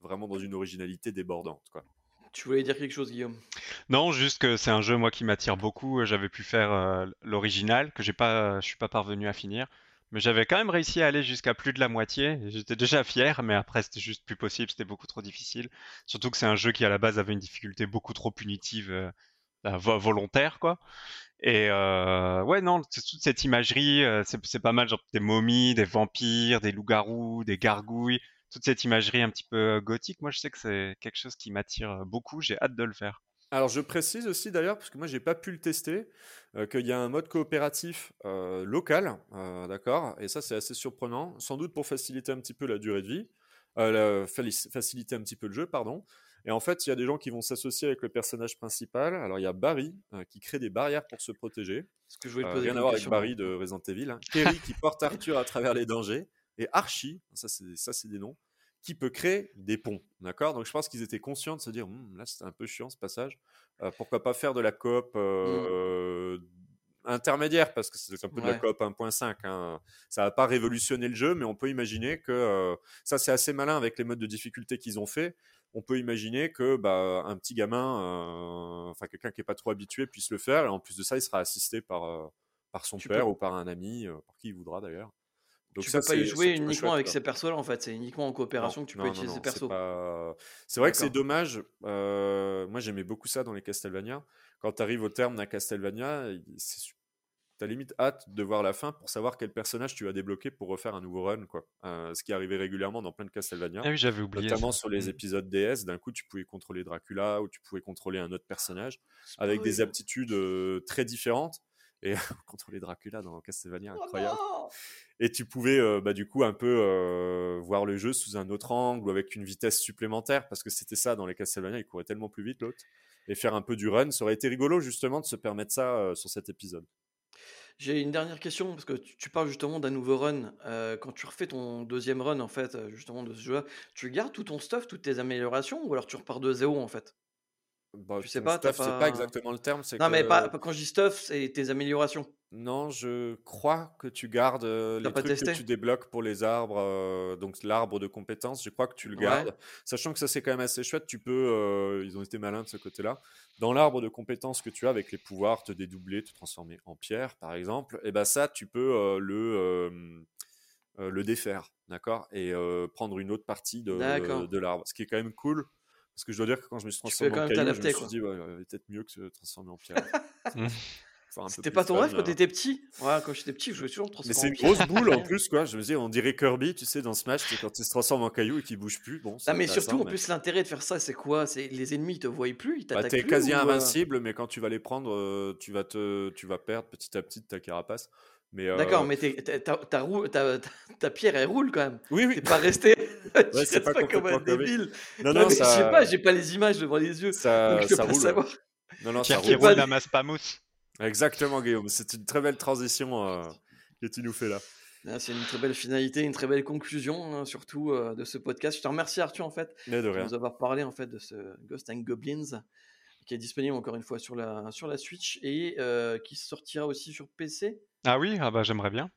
Speaker 2: vraiment dans une originalité débordante.
Speaker 1: Tu voulais dire quelque chose, Guillaume?
Speaker 3: Non, juste que c'est un jeu moi qui m'attire beaucoup. J'avais pu faire euh, l'original que j'ai pas, je suis pas parvenu à finir, mais j'avais quand même réussi à aller jusqu'à plus de la moitié. J'étais déjà fier, mais après c'était juste plus possible, c'était beaucoup trop difficile. Surtout que c'est un jeu qui à la base avait une difficulté beaucoup trop punitive, euh, vo- volontaire quoi. Et euh, ouais non, toute cette imagerie, c'est pas mal, genre des momies, des vampires, des loups-garous, des gargouilles, toute cette imagerie un petit peu gothique. Moi je sais que c'est quelque chose qui m'attire beaucoup. J'ai hâte de le faire.
Speaker 2: Alors je précise aussi d'ailleurs, parce que moi j'ai pas pu le tester, euh, qu'il y a un mode coopératif euh, local, euh, d'accord, et ça c'est assez surprenant, sans doute pour faciliter un petit peu la durée de vie, euh, la- faciliter un petit peu le jeu, pardon. Et en fait, il y a des gens qui vont s'associer avec le personnage principal. Alors il y a Barry euh, qui crée des barrières pour se protéger,
Speaker 1: Parce que je voulais te
Speaker 2: Euh,
Speaker 1: poser
Speaker 2: rien à voir avec. Barry de Resident Evil. Hein. Terry qui porte Arthur à travers les dangers. Et Archie, ça c'est ça c'est des noms, qui peut créer des ponts. D'accord? Donc je pense qu'ils étaient conscients de se dire, Hum, là c'était un peu chiant ce passage. Euh, pourquoi pas faire de la coop euh, intermédiaire? Parce que c'est un peu de la coop 1.5. Hein. Ça va pas révolutionner le jeu, mais on peut imaginer que euh, ça c'est assez malin avec les modes de difficulté qu'ils ont fait. On peut imaginer que bah, un petit gamin, euh, enfin quelqu'un qui est pas trop habitué, puisse le faire. Et en plus de ça, il sera assisté par par son
Speaker 1: Tu
Speaker 2: père
Speaker 1: peux-
Speaker 2: ou par un ami, par qui il voudra d'ailleurs. Donc
Speaker 1: tu
Speaker 2: ça,
Speaker 1: peux pas y jouer uniquement
Speaker 2: chouette,
Speaker 1: avec ces persos-là, en fait. C'est uniquement en coopération
Speaker 2: Non,
Speaker 1: que tu peux
Speaker 2: non,
Speaker 1: utiliser
Speaker 2: non,
Speaker 1: ces persos.
Speaker 2: C'est pas... c'est vrai que c'est dommage. euh, moi, j'aimais beaucoup ça dans les Castlevania. Quand tu arrives au terme d'un Castlevania, su- t'as limite hâte de voir la fin pour savoir quel personnage tu vas débloquer pour refaire un nouveau run, quoi. Euh, ce qui arrivait régulièrement dans plein de Castlevania.
Speaker 3: Ah oui, j'avais oublié
Speaker 2: Notamment
Speaker 3: ça.
Speaker 2: sur les
Speaker 3: Mm.
Speaker 2: épisodes DS, d'un coup tu pouvais contrôler Dracula ou tu pouvais contrôler un autre personnage avec des aptitudes euh, très différentes. Et contrôler Dracula dans Castlevania,
Speaker 1: Oh
Speaker 2: incroyable. Et tu pouvais euh, bah, du coup un peu euh, voir le jeu sous un autre angle ou avec une vitesse supplémentaire parce que c'était ça dans les Castlevania, il courait tellement plus vite l'autre. Et faire un peu du run, ça aurait été rigolo justement de se permettre ça euh, sur cet épisode.
Speaker 1: J'ai une dernière question, parce que tu, tu parles justement d'un nouveau run. Euh, quand tu refais ton deuxième run, en fait, justement, de ce jeu-là, tu gardes tout ton stuff, toutes tes améliorations, ou alors tu repars de zéro, en fait?
Speaker 2: Bah,
Speaker 1: Tu sais pas,
Speaker 2: stuff, c'est
Speaker 1: pas-
Speaker 2: pas exactement le terme. c'est
Speaker 1: Non, mais
Speaker 2: que-
Speaker 1: pas, pas quand je dis stuff, c'est tes améliorations.
Speaker 2: Non, je crois que tu gardes euh, les trucs que tu débloques pour les arbres, euh, donc l'arbre de compétences, je crois que tu le
Speaker 1: Ouais.
Speaker 2: gardes. Sachant que ça c'est quand même assez chouette, tu peux, euh, ils ont été malins de ce côté-là. Dans l'arbre de compétences que tu as avec les pouvoirs, te dédoubler, te transformer en pierre par exemple, et ben ça tu peux le, le défaire, d'accord? Et prendre une autre partie de, de l'arbre, ce qui est quand même cool. Parce que je dois dire que quand je me suis transformé en caillou, je me suis dit, ouais, peut-être mieux que se transformer en pierre.
Speaker 1: C'était pas ton rêve quand t'étais petit? Ouais, quand j'étais petit, je jouais toujours me
Speaker 2: Mais
Speaker 1: transformer
Speaker 2: c'est une grosse boule en plus, quoi. Je me dis, on dirait Kirby, tu sais, dans Smash, quand il se transforme en caillou et qu'il bouge plus. Bon,
Speaker 1: Non, mais surtout, en
Speaker 2: mais-
Speaker 1: plus, l'intérêt de faire ça, c'est quoi? C'est les ennemis, ils te voient plus, ils
Speaker 2: Bah,
Speaker 1: t'attaquent
Speaker 2: t'es
Speaker 1: plus
Speaker 2: quasi
Speaker 1: ou, euh,
Speaker 2: invincible, mais quand tu vas les prendre, euh, tu vas te, tu vas perdre petit à petit ta carapace. Mais euh,
Speaker 1: D'accord, mais ta, roue- ta- ta- ta pierre, elle roule quand même.
Speaker 2: oui, oui.
Speaker 1: T'es pas resté. tu
Speaker 2: Ouais, c'est pas
Speaker 1: pas comme un débile.
Speaker 2: Non,
Speaker 1: Non,
Speaker 2: non, ça,
Speaker 1: je sais pas, j'ai pas les images devant les yeux.
Speaker 2: ça,
Speaker 1: donc je peux
Speaker 2: ça
Speaker 1: pas
Speaker 2: roule.
Speaker 1: savoir.
Speaker 2: Non, non, ça
Speaker 3: Pierre qui
Speaker 1: J'ai
Speaker 2: roule.
Speaker 3: la masse pas mousse.
Speaker 2: Exactement, Guillaume. C'est une très belle transition euh, que tu nous fais là.
Speaker 1: Ah, C'est une très belle finalité, une très belle conclusion, hein, surtout euh, de ce podcast. Je te remercie, Arthur, en fait,
Speaker 2: de
Speaker 1: de nous avoir parlé en fait de ce Ghost and Goblins, qui est disponible encore une fois sur la, sur la Switch et euh, qui sortira aussi sur PC.
Speaker 3: Ah oui, ah bah j'aimerais bien.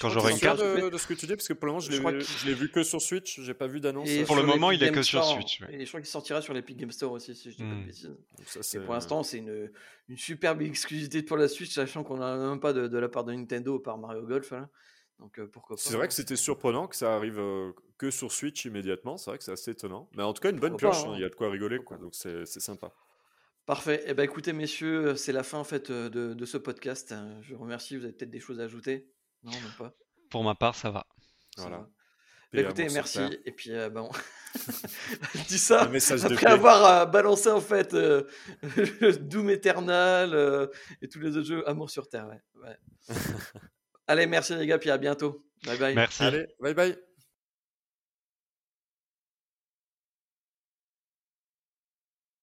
Speaker 3: Quand j'aurai une carte.
Speaker 2: de, de ce que tu dis parce que pour le moment je l'ai vu que sur Switch, j'ai pas vu d'annonce.
Speaker 1: Et
Speaker 3: Pour le moment, il est que sur. Switch, ouais.
Speaker 1: Et je crois qu'il sortira sur l'Epic Game Store aussi, si je dis pas de
Speaker 3: Hmm.
Speaker 1: bêtises. Pour l'instant, c'est une, une superbe exclusivité pour la Switch, sachant qu'on n'a même pas de, de la part de Nintendo par Mario Golf. là. Donc euh, pourquoi pas.
Speaker 2: C'est vrai
Speaker 1: hein,
Speaker 2: que c'était surprenant que ça arrive euh, que sur Switch immédiatement. C'est vrai que c'est assez étonnant. Mais en tout cas, une bonne
Speaker 1: Pourquoi
Speaker 2: pioche. hein,
Speaker 1: hein.
Speaker 2: Il y a de quoi rigoler, quoi. Donc c'est c'est sympa.
Speaker 1: Parfait. Eh ben, écoutez, messieurs, c'est la fin en fait euh, de, de ce podcast. Euh, Je vous remercie. Vous avez peut-être des choses à ajouter? Non, même pas.
Speaker 3: Pour ma part, ça va.
Speaker 1: Ça
Speaker 2: Voilà.
Speaker 1: va. Bah, écoutez, merci. Et puis, euh, bon, je dis ça
Speaker 2: Un message de
Speaker 1: après avoir euh, balancé en fait euh, Doom Eternal euh, et tous les autres jeux Amour sur Terre. ouais. Ouais. Allez, merci les gars, puis à bientôt. Bye bye.
Speaker 3: Merci.
Speaker 2: Allez, bye bye.